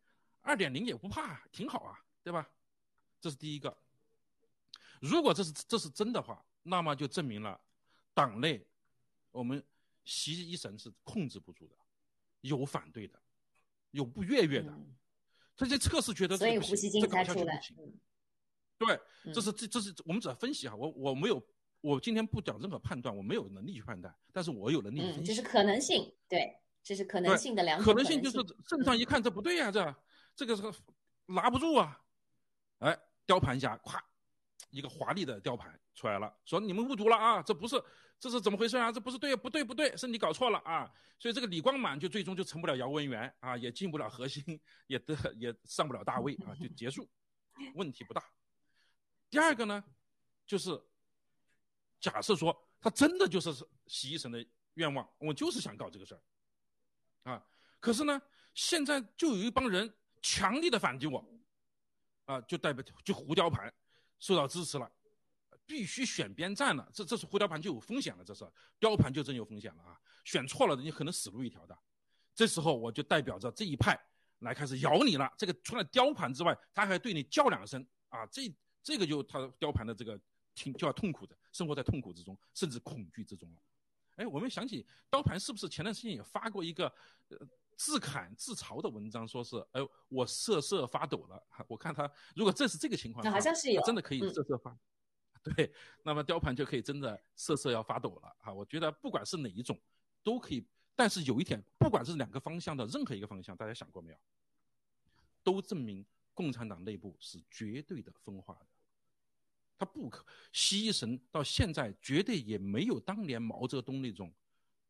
二点零也不怕，挺好啊，对吧？这是第一个。如果这是这是真的话，那么就证明了党内我们习一神是控制不住的，有反对的，有不悦悦的，这些测试觉得所以胡锡进才出来。对，这是这这是我们只要分析哈，我我没有，我今天不讲任何判断，我没有能力去判断，但是我有能力分析。这是可能性，对，这是可能性的两种可能性。就是正常一看，这不对呀，这这个是拿不住啊，哎，雕盘侠，咵。一个华丽的雕盘出来了，说你们误读了啊，这不是，这是怎么回事啊？这不是对，不对，不对，是你搞错了啊！所以这个李光满就最终就成不了姚文元啊，也进不了核心，也得也上不了大位啊，就结束，问题不大。第二个呢，就是假设说他真的就是习一神的愿望，我就是想搞这个事儿啊，可是呢，现在就有一帮人强力的反击我啊，就代表就胡椒盘。受到支持了，必须选边站了。这这是胡雕盘就有风险了，这是雕盘就真有风险了啊！选错了，人家可能死路一条的。这时候我就代表着这一派来开始咬你了。这个除了雕盘之外，他还对你叫两声啊！这这个就他雕盘的这个挺就要痛苦的，生活在痛苦之中，甚至恐惧之中了。哎，我们想起雕盘是不是前段时间也发过一个呃？自砍自嘲的文章，说是哎，我瑟瑟发抖了。我看他，如果这是这个情况，好像是有真的可以瑟瑟发。对，那么雕盘就可以真的瑟瑟要发抖了啊！我觉得不管是哪一种，都可以。但是有一点，不管是两个方向的任何一个方向，大家想过没有？都证明共产党内部是绝对的分化的。他不可牺牲到现在，绝对也没有当年毛泽东那种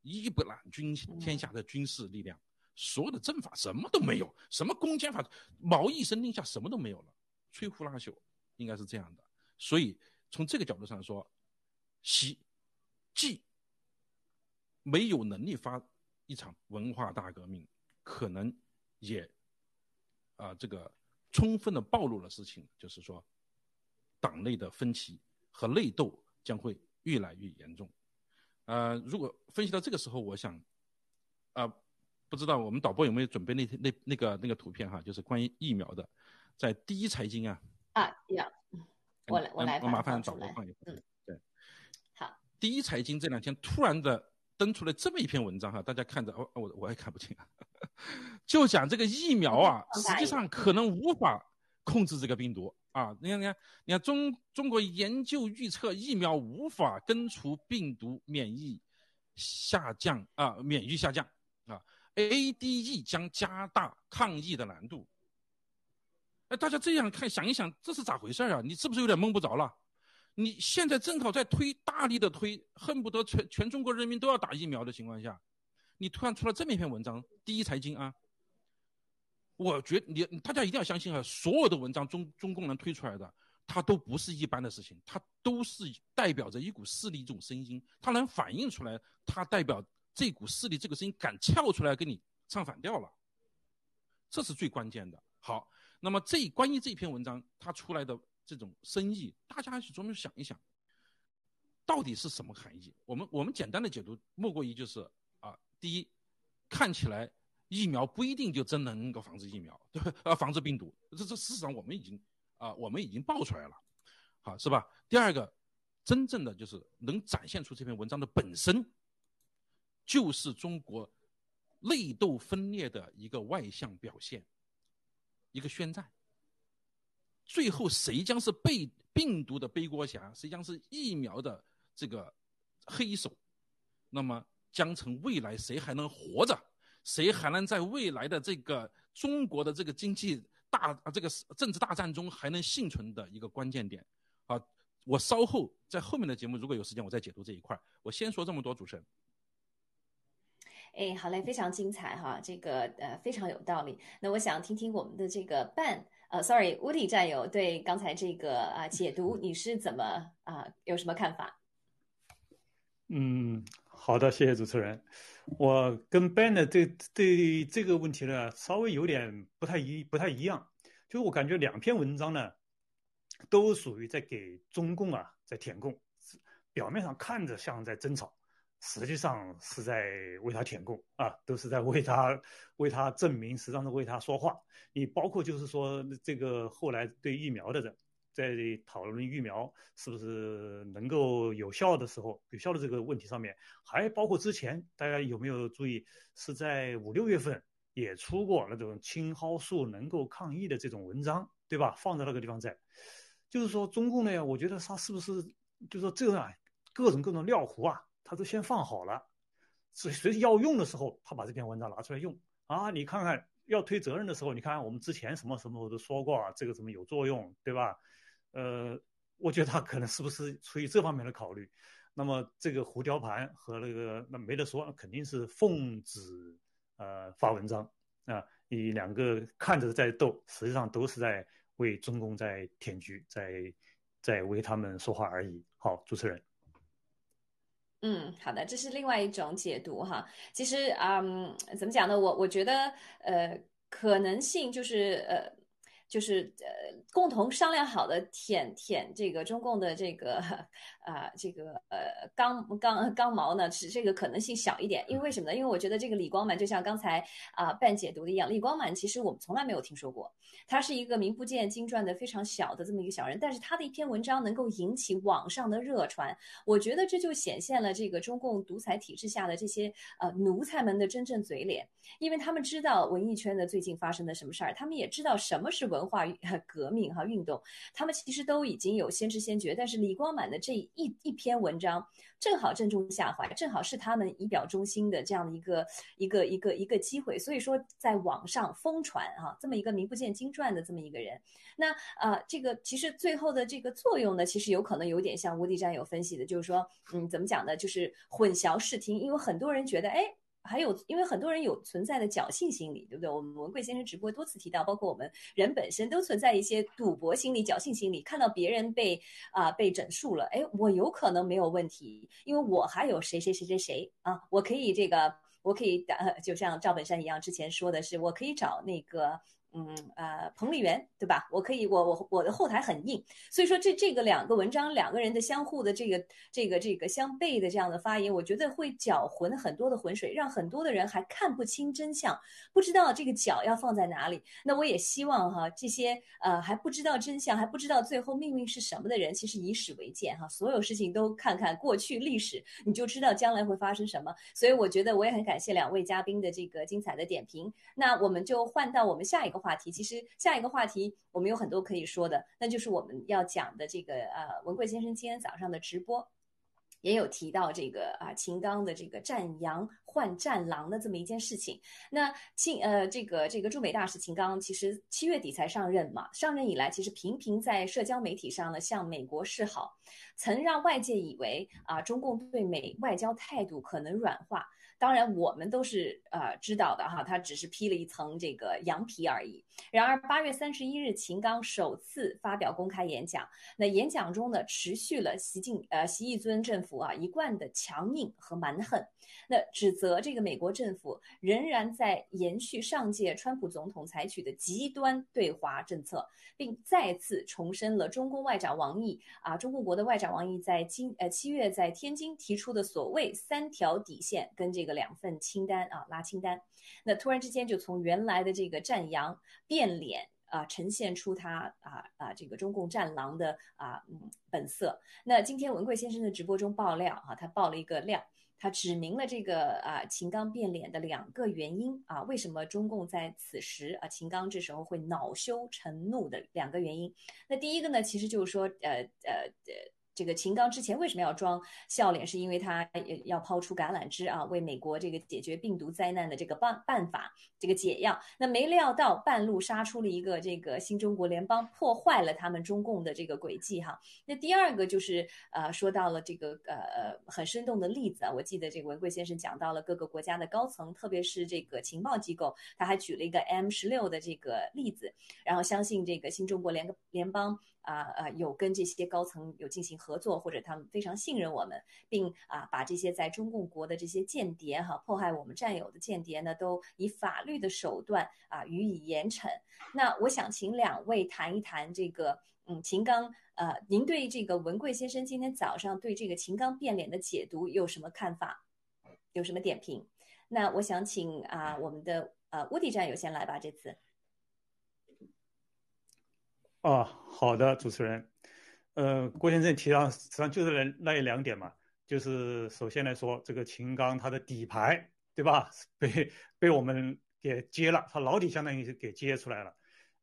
一不揽军天下的军事力量。所有的政法什么都没有，什么攻坚法，毛一声令下，什么都没有了，摧枯拉朽，应该是这样的。所以从这个角度上说，习既没有能力发一场文化大革命，可能也啊这个充分的暴露了事情，就是说党内的分歧和内斗将会越来越严重。呃，如果分析到这个时候，我想啊。不知道我们导播有没有准备那那那个那个图片哈，就是关于疫苗的，在第一财经啊啊有，我来我来我麻烦导播放一嗯对，好，第一财经这两天突然的登出了这么一篇文章哈，大家看着哦我我也看不清啊，就讲这个疫苗啊，实际上可能无法控制这个病毒啊，你看你看你看中中国研究预测疫苗无法根除病毒免疫下降啊免疫下降啊。ADE 将加大抗疫的难度。大家这样看，想一想，这是咋回事啊？你是不是有点蒙不着了？你现在正好在推，大力的推，恨不得全全中国人民都要打疫苗的情况下，你突然出了这么一篇文章，第一财经啊，我觉你大家一定要相信啊，所有的文章中中共能推出来的，它都不是一般的事情，它都是代表着一股势力一种声音，它能反映出来，它代表。这股势力，这个声音敢跳出来跟你唱反调了，这是最关键的。好，那么这关于这篇文章它出来的这种深意，大家去专门想一想，到底是什么含义？我们我们简单的解读，莫过于就是啊，第一，看起来疫苗不一定就真能够防止疫苗，对吧？啊，防止病毒，这这事实上我们已经啊，我们已经爆出来了，好是吧？第二个，真正的就是能展现出这篇文章的本身。就是中国内斗分裂的一个外向表现，一个宣战。最后谁将是被病毒的背锅侠？谁将是疫苗的这个黑手？那么将成未来谁还能活着？谁还能在未来的这个中国的这个经济大啊这个政治大战中还能幸存的一个关键点？啊，我稍后在后面的节目如果有时间，我再解读这一块。我先说这么多，主持人。哎，好嘞，非常精彩哈，这个呃非常有道理。那我想听听我们的这个 Ben 呃，sorry，乌迪战友对刚才这个啊解读，你是怎么啊有什么看法？嗯，好的，谢谢主持人。我跟 Ben 的对对这个问题呢，稍微有点不太一不太一样。就是我感觉两篇文章呢，都属于在给中共啊在舔供，表面上看着像在争吵，实际上是在为他舔供啊，都是在为他为他证明，实际上是为他说话。你包括就是说这个后来对疫苗的人。在讨论疫苗是不是能够有效的时候，有效的这个问题上面，还包括之前大家有没有注意，是在五六月份也出过那种青蒿素能够抗疫的这种文章，对吧？放在那个地方在，就是说中共呢，我觉得他是不是就是说这个啊，各种各种尿壶啊，他都先放好了，随随时要用的时候，他把这篇文章拿出来用啊，你看看要推责任的时候，你看我们之前什么什么我都说过啊，这个怎么有作用，对吧？呃，我觉得他可能是不是出于这方面的考虑？那么这个胡雕盘和那个那没得说，肯定是奉旨呃发文章啊，你两个看着在斗，实际上都是在为中共在舔局，在在为他们说话而已。好，主持人。嗯，好的，这是另外一种解读哈。其实嗯，怎么讲呢？我我觉得呃，可能性就是呃。就是呃，共同商量好的舔舔这个中共的这个啊，这个呃刚刚刚毛呢，是这个可能性小一点。因为为什么呢？因为我觉得这个李光满就像刚才啊半解读的一样，李光满其实我们从来没有听说过，他是一个名不见经传的非常小的这么一个小人，但是他的一篇文章能够引起网上的热传，我觉得这就显现了这个中共独裁体制下的这些呃奴才们的真正嘴脸，因为他们知道文艺圈的最近发生的什么事儿，他们也知道什么是文。文化革命哈运动，他们其实都已经有先知先觉，但是李光满的这一一篇文章正好正中下怀，正好是他们以表忠心的这样的一个一个一个一个机会，所以说在网上疯传啊，这么一个名不见经传的这么一个人，那啊这个其实最后的这个作用呢，其实有可能有点像无敌战友分析的，就是说嗯怎么讲呢，就是混淆视听，因为很多人觉得哎。还有，因为很多人有存在的侥幸心理，对不对？我们文贵先生直播多次提到，包括我们人本身都存在一些赌博心理、侥幸心理。看到别人被啊被整数了，哎，我有可能没有问题，因为我还有谁谁谁谁谁啊，我可以这个，我可以打，就像赵本山一样，之前说的是，我可以找那个。嗯呃，彭丽媛对吧？我可以，我我我的后台很硬，所以说这这个两个文章，两个人的相互的这个这个这个相悖的这样的发言，我觉得会搅浑很多的浑水，让很多的人还看不清真相，不知道这个脚要放在哪里。那我也希望哈，这些呃还不知道真相，还不知道最后命运是什么的人，其实以史为鉴哈，所有事情都看看过去历史，你就知道将来会发生什么。所以我觉得我也很感谢两位嘉宾的这个精彩的点评。那我们就换到我们下一个。话题其实下一个话题我们有很多可以说的，那就是我们要讲的这个呃文贵先生今天早上的直播也有提到这个啊秦刚的这个战羊换战狼的这么一件事情。那秦呃这个这个驻美大使秦刚其实七月底才上任嘛，上任以来其实频频在社交媒体上呢向美国示好，曾让外界以为啊中共对美外交态度可能软化。当然，我们都是呃知道的哈，他只是披了一层这个羊皮而已。然而，八月三十一日，秦刚首次发表公开演讲，那演讲中呢，持续了习近呃习义尊政府啊一贯的强硬和蛮横。那指责这个美国政府仍然在延续上届川普总统采取的极端对华政策，并再次重申了中共外长王毅啊，中共国的外长王毅在今呃七月在天津提出的所谓三条底线跟这个两份清单啊拉清单，那突然之间就从原来的这个战扬变脸啊，呈现出他啊啊这个中共战狼的啊嗯本色。那今天文贵先生的直播中爆料啊，他爆了一个料。他指明了这个啊秦刚变脸的两个原因啊，为什么中共在此时啊秦刚这时候会恼羞成怒的两个原因？那第一个呢，其实就是说呃呃呃这个秦刚之前为什么要装笑脸？是因为他要抛出橄榄枝啊，为美国这个解决病毒灾难的这个办办法，这个解药。那没料到半路杀出了一个这个新中国联邦，破坏了他们中共的这个轨迹哈。那第二个就是呃，说到了这个呃很生动的例子啊，我记得这个文贵先生讲到了各个国家的高层，特别是这个情报机构，他还举了一个 M 十六的这个例子，然后相信这个新中国联联邦。啊呃，有跟这些高层有进行合作，或者他们非常信任我们，并啊把这些在中共国的这些间谍哈，迫害我们战友的间谍呢，都以法律的手段啊予以严惩。那我想请两位谈一谈这个，嗯，秦刚，呃，您对这个文贵先生今天早上对这个秦刚变脸的解读有什么看法？有什么点评？那我想请啊我们的呃乌迪战友先来吧，这次。啊，好的，主持人，呃，郭先生提到实际上就是那那两点嘛，就是首先来说，这个秦刚他的底牌，对吧？被被我们给揭了，他老底相当于是给揭出来了，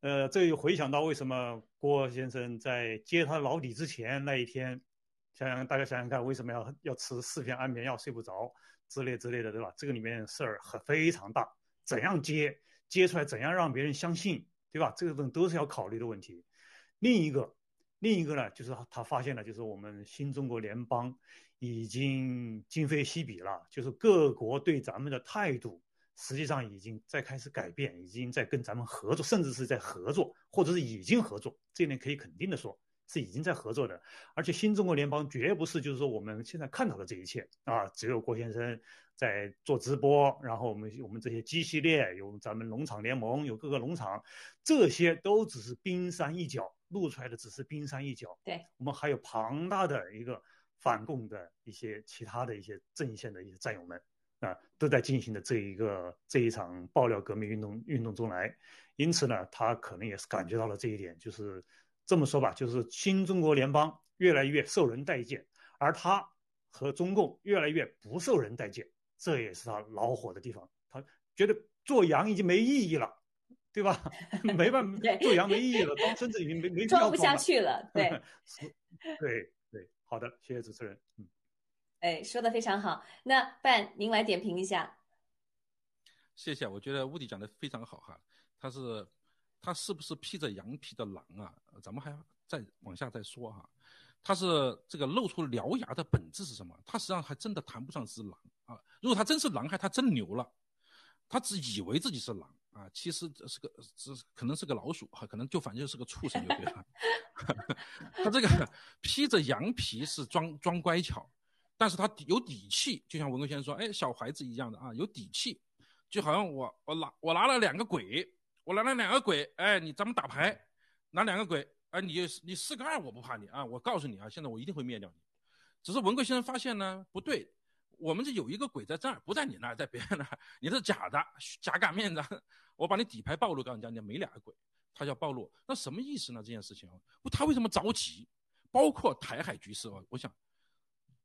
呃，这又回想到为什么郭先生在揭他老底之前那一天，想想大家想想看，为什么要要吃四片安眠药睡不着之类之类的，对吧？这个里面事儿很非常大，怎样揭揭出来，怎样让别人相信，对吧？这个东西都是要考虑的问题。另一个，另一个呢，就是他发现了，就是我们新中国联邦已经今非昔比了，就是各国对咱们的态度实际上已经在开始改变，已经在跟咱们合作，甚至是在合作，或者是已经合作，这一点可以肯定的说。是已经在合作的，而且新中国联邦绝不是就是说我们现在看到的这一切啊，只有郭先生在做直播，然后我们我们这些机系列有咱们农场联盟，有各个农场，这些都只是冰山一角，露出来的只是冰山一角。对我们还有庞大的一个反共的一些其他的一些阵线的一些战友们啊，都在进行的这一个这一场爆料革命运动运动中来，因此呢，他可能也是感觉到了这一点，就是。这么说吧，就是新中国联邦越来越受人待见，而他和中共越来越不受人待见，这也是他恼火的地方。他觉得做羊已经没意义了，对吧？没办 法，做羊没意义了，装孙子已经没没 装不下去了。对，对对，好的，谢谢主持人。嗯，哎，说的非常好。那范，您来点评一下。谢谢，我觉得乌迪讲的非常好哈，他是。他是不是披着羊皮的狼啊？咱们还要再往下再说哈。他是这个露出獠牙的本质是什么？他实际上还真的谈不上是狼啊。如果他真是狼，还他真牛了。他只以为自己是狼啊，其实是个是可能是个老鼠哈，可能就反正就是个畜生就对了。他这个披着羊皮是装装乖巧，但是他有底气，就像文贵先生说，哎，小孩子一样的啊，有底气，就好像我我拿我拿了两个鬼。我拿了两个鬼，哎，你咱们打牌，拿两个鬼，哎，你你四个二，我不怕你啊，我告诉你啊，现在我一定会灭掉你。只是文贵先生发现呢，不对，我们这有一个鬼在这儿，不在你那儿，在别人那儿，你是假的，假擀面子。我把你底牌暴露，告诉你，你没两个鬼，他叫暴露，那什么意思呢？这件事情，他为什么着急？包括台海局势啊，我想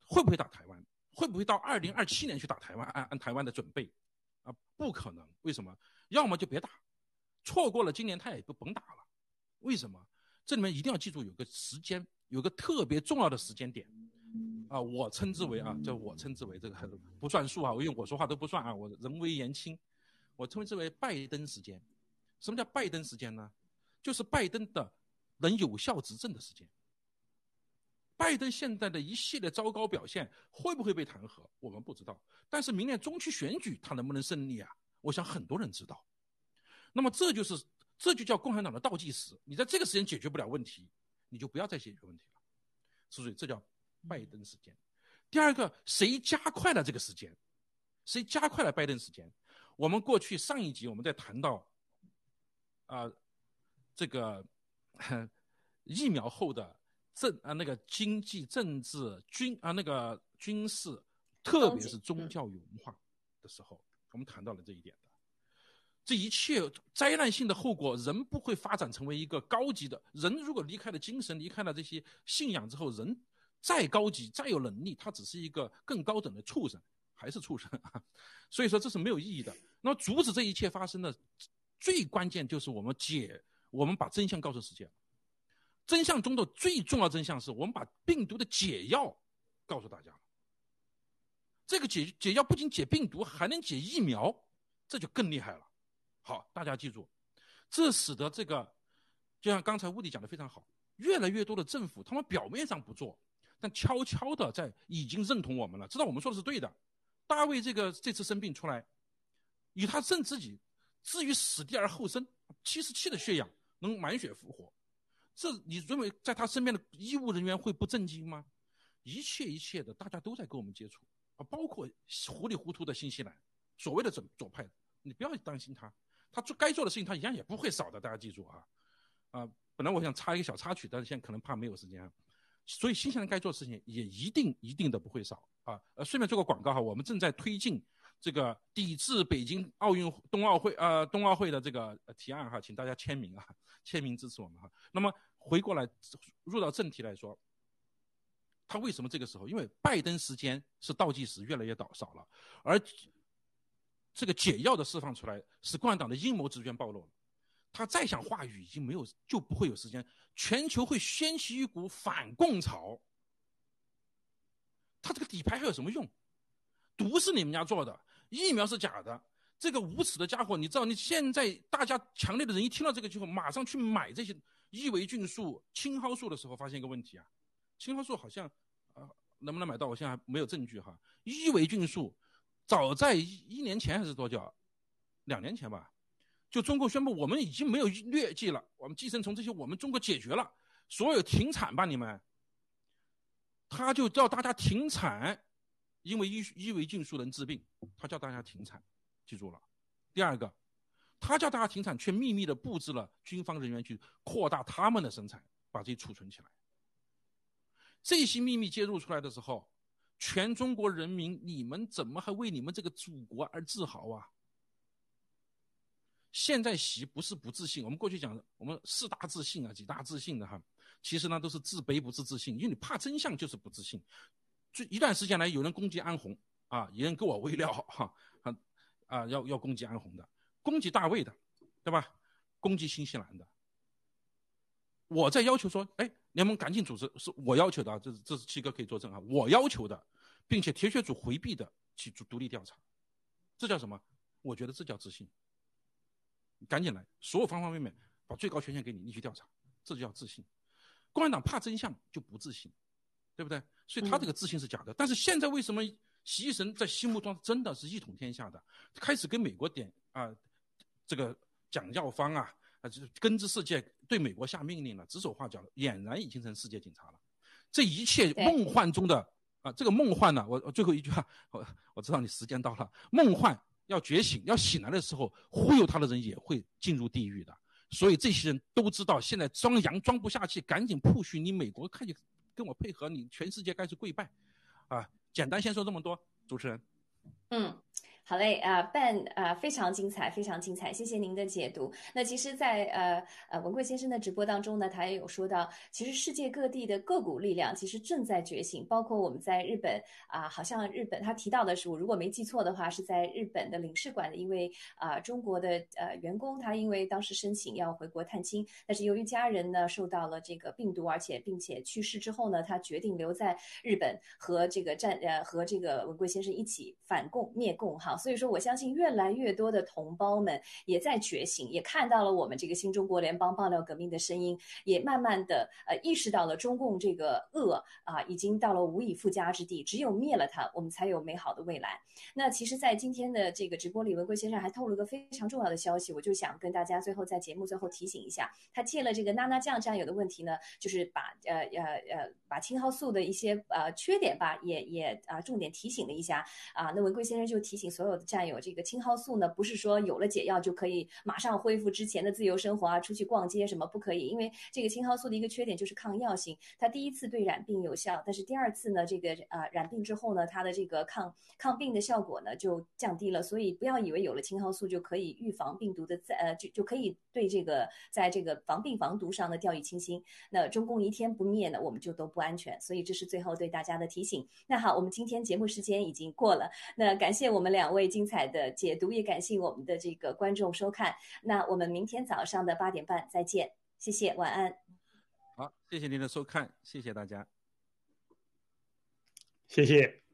会不会打台湾？会不会到二零二七年去打台湾？按按台湾的准备啊，不可能。为什么？要么就别打。错过了今年他也不甭打了，为什么？这里面一定要记住有个时间，有个特别重要的时间点，啊，我称之为啊，叫我称之为这个不算数啊，因为我说话都不算啊，我人微言轻，我称之为拜登时间。什么叫拜登时间呢？就是拜登的能有效执政的时间。拜登现在的一系列糟糕表现会不会被弹劾？我们不知道，但是明年中期选举他能不能胜利啊？我想很多人知道。那么这就是，这就叫共产党的倒计时。你在这个时间解决不了问题，你就不要再解决问题了。所以这叫拜登时间。第二个，谁加快了这个时间？谁加快了拜登时间？我们过去上一集我们在谈到，啊，这个 疫苗后的政啊那个经济、政治、军啊那个军事，特别是宗教与文化的时候，我们谈到了这一点的。这一切灾难性的后果，人不会发展成为一个高级的人。如果离开了精神，离开了这些信仰之后，人再高级、再有能力，他只是一个更高等的畜生，还是畜生啊！所以说这是没有意义的。那么阻止这一切发生的最关键就是我们解，我们把真相告诉世界。真相中的最重要真相是我们把病毒的解药告诉大家了。这个解解药不仅解病毒，还能解疫苗，这就更厉害了。好，大家记住，这使得这个，就像刚才乌迪讲的非常好，越来越多的政府，他们表面上不做，但悄悄的在已经认同我们了，知道我们说的是对的。大卫这个这次生病出来，以他证自己至于死地而后生，七十七的血氧能满血复活，这你认为在他身边的医务人员会不震惊吗？一切一切的，大家都在跟我们接触。啊，包括糊里糊涂的新西兰，所谓的左左派，你不要担心他，他做该做的事情，他一样也不会少的。大家记住啊，啊，本来我想插一个小插曲，但是现在可能怕没有时间，所以新西兰该做的事情也一定一定的不会少啊。呃，顺便做个广告哈，我们正在推进这个抵制北京奥运冬奥会呃冬奥会的这个提案哈，请大家签名啊，签名支持我们哈。那么回过来入到正题来说。他为什么这个时候？因为拜登时间是倒计时越来越倒少了，而这个解药的释放出来，使共产党的阴谋直接暴露了。他再想话语已经没有，就不会有时间。全球会掀起一股反共潮。他这个底牌还有什么用？毒是你们家做的，疫苗是假的。这个无耻的家伙，你知道？你现在大家强烈的人一听到这个之后，马上去买这些伊维菌素、青蒿素的时候，发现一个问题啊。青蒿素好像，啊，能不能买到？我现在还没有证据哈。伊维菌素，早在一年前还是多久？两年前吧，就中国宣布我们已经没有疟疾了，我们寄生虫这些我们中国解决了，所有停产吧你们。他就叫大家停产，因为伊伊维菌素能治病，他叫大家停产，记住了。第二个，他叫大家停产，却秘密的布置了军方人员去扩大他们的生产，把这些储存起来。这些秘密揭露出来的时候，全中国人民，你们怎么还为你们这个祖国而自豪啊？现在习不是不自信，我们过去讲的我们四大自信啊，几大自信的哈，其实呢都是自卑不是自信，因为你怕真相就是不自信。就一段时间来，有人攻击安红啊，有人给我喂料哈，啊啊要要攻击安红的，攻击大卫的，对吧？攻击新西兰的，我在要求说，哎。联盟赶紧组织，是我要求的！这是这是七哥可以作证啊！我要求的，并且铁血组回避的去做独立调查，这叫什么？我觉得这叫自信。赶紧来，所有方方面面把最高权限给你，你去调查，这就叫自信。共产党怕真相就不自信，对不对？所以他这个自信是假的。但是现在为什么习神在心目中真的是一统天下的？开始跟美国点啊，这个讲药方啊。就是根治世界，对美国下命令了，指手画脚，俨然已经成世界警察了。这一切梦幻中的啊，这个梦幻呢，我我最后一句话，我我知道你时间到了，梦幻要觉醒，要醒来的时候，忽悠他的人也会进入地狱的。所以这些人都知道，现在装洋装不下去，赶紧 push 你美国，看见跟我配合，你全世界开始跪拜，啊，简单先说这么多，主持人，嗯。好嘞，啊，Ben，啊，非常精彩，非常精彩，谢谢您的解读。那其实，在呃呃文贵先生的直播当中呢，他也有说到，其实世界各地的个股力量其实正在觉醒，包括我们在日本啊，好像日本他提到的是，我如果没记错的话，是在日本的领事馆的一位啊中国的呃员工，他因为当时申请要回国探亲，但是由于家人呢受到了这个病毒，而且并且去世之后呢，他决定留在日本和这个战呃和这个文贵先生一起反共灭共哈。所以说，我相信越来越多的同胞们也在觉醒，也看到了我们这个新中国联邦爆料革命的声音，也慢慢的呃意识到了中共这个恶啊，已经到了无以复加之地，只有灭了它，我们才有美好的未来。那其实，在今天的这个直播里，文贵先生还透露个非常重要的消息，我就想跟大家最后在节目最后提醒一下，他借了这个娜娜酱战友的问题呢，就是把呃呃呃把青蒿素的一些呃缺点吧，也也啊重点提醒了一下啊。那文贵先生就提醒所有有的战有这个青蒿素呢，不是说有了解药就可以马上恢复之前的自由生活啊，出去逛街什么不可以？因为这个青蒿素的一个缺点就是抗药性，它第一次对染病有效，但是第二次呢，这个啊染病之后呢，它的这个抗抗病的效果呢就降低了。所以不要以为有了青蒿素就可以预防病毒的在呃就就可以对这个在这个防病防毒上的掉以轻心。那中共一天不灭呢，我们就都不安全。所以这是最后对大家的提醒。那好，我们今天节目时间已经过了，那感谢我们两位位精彩。的解读也感谢我们的这个观众收看，那我们明天早上的八点半再见，谢谢，晚安。好，谢谢您的收看，谢谢大家，谢谢。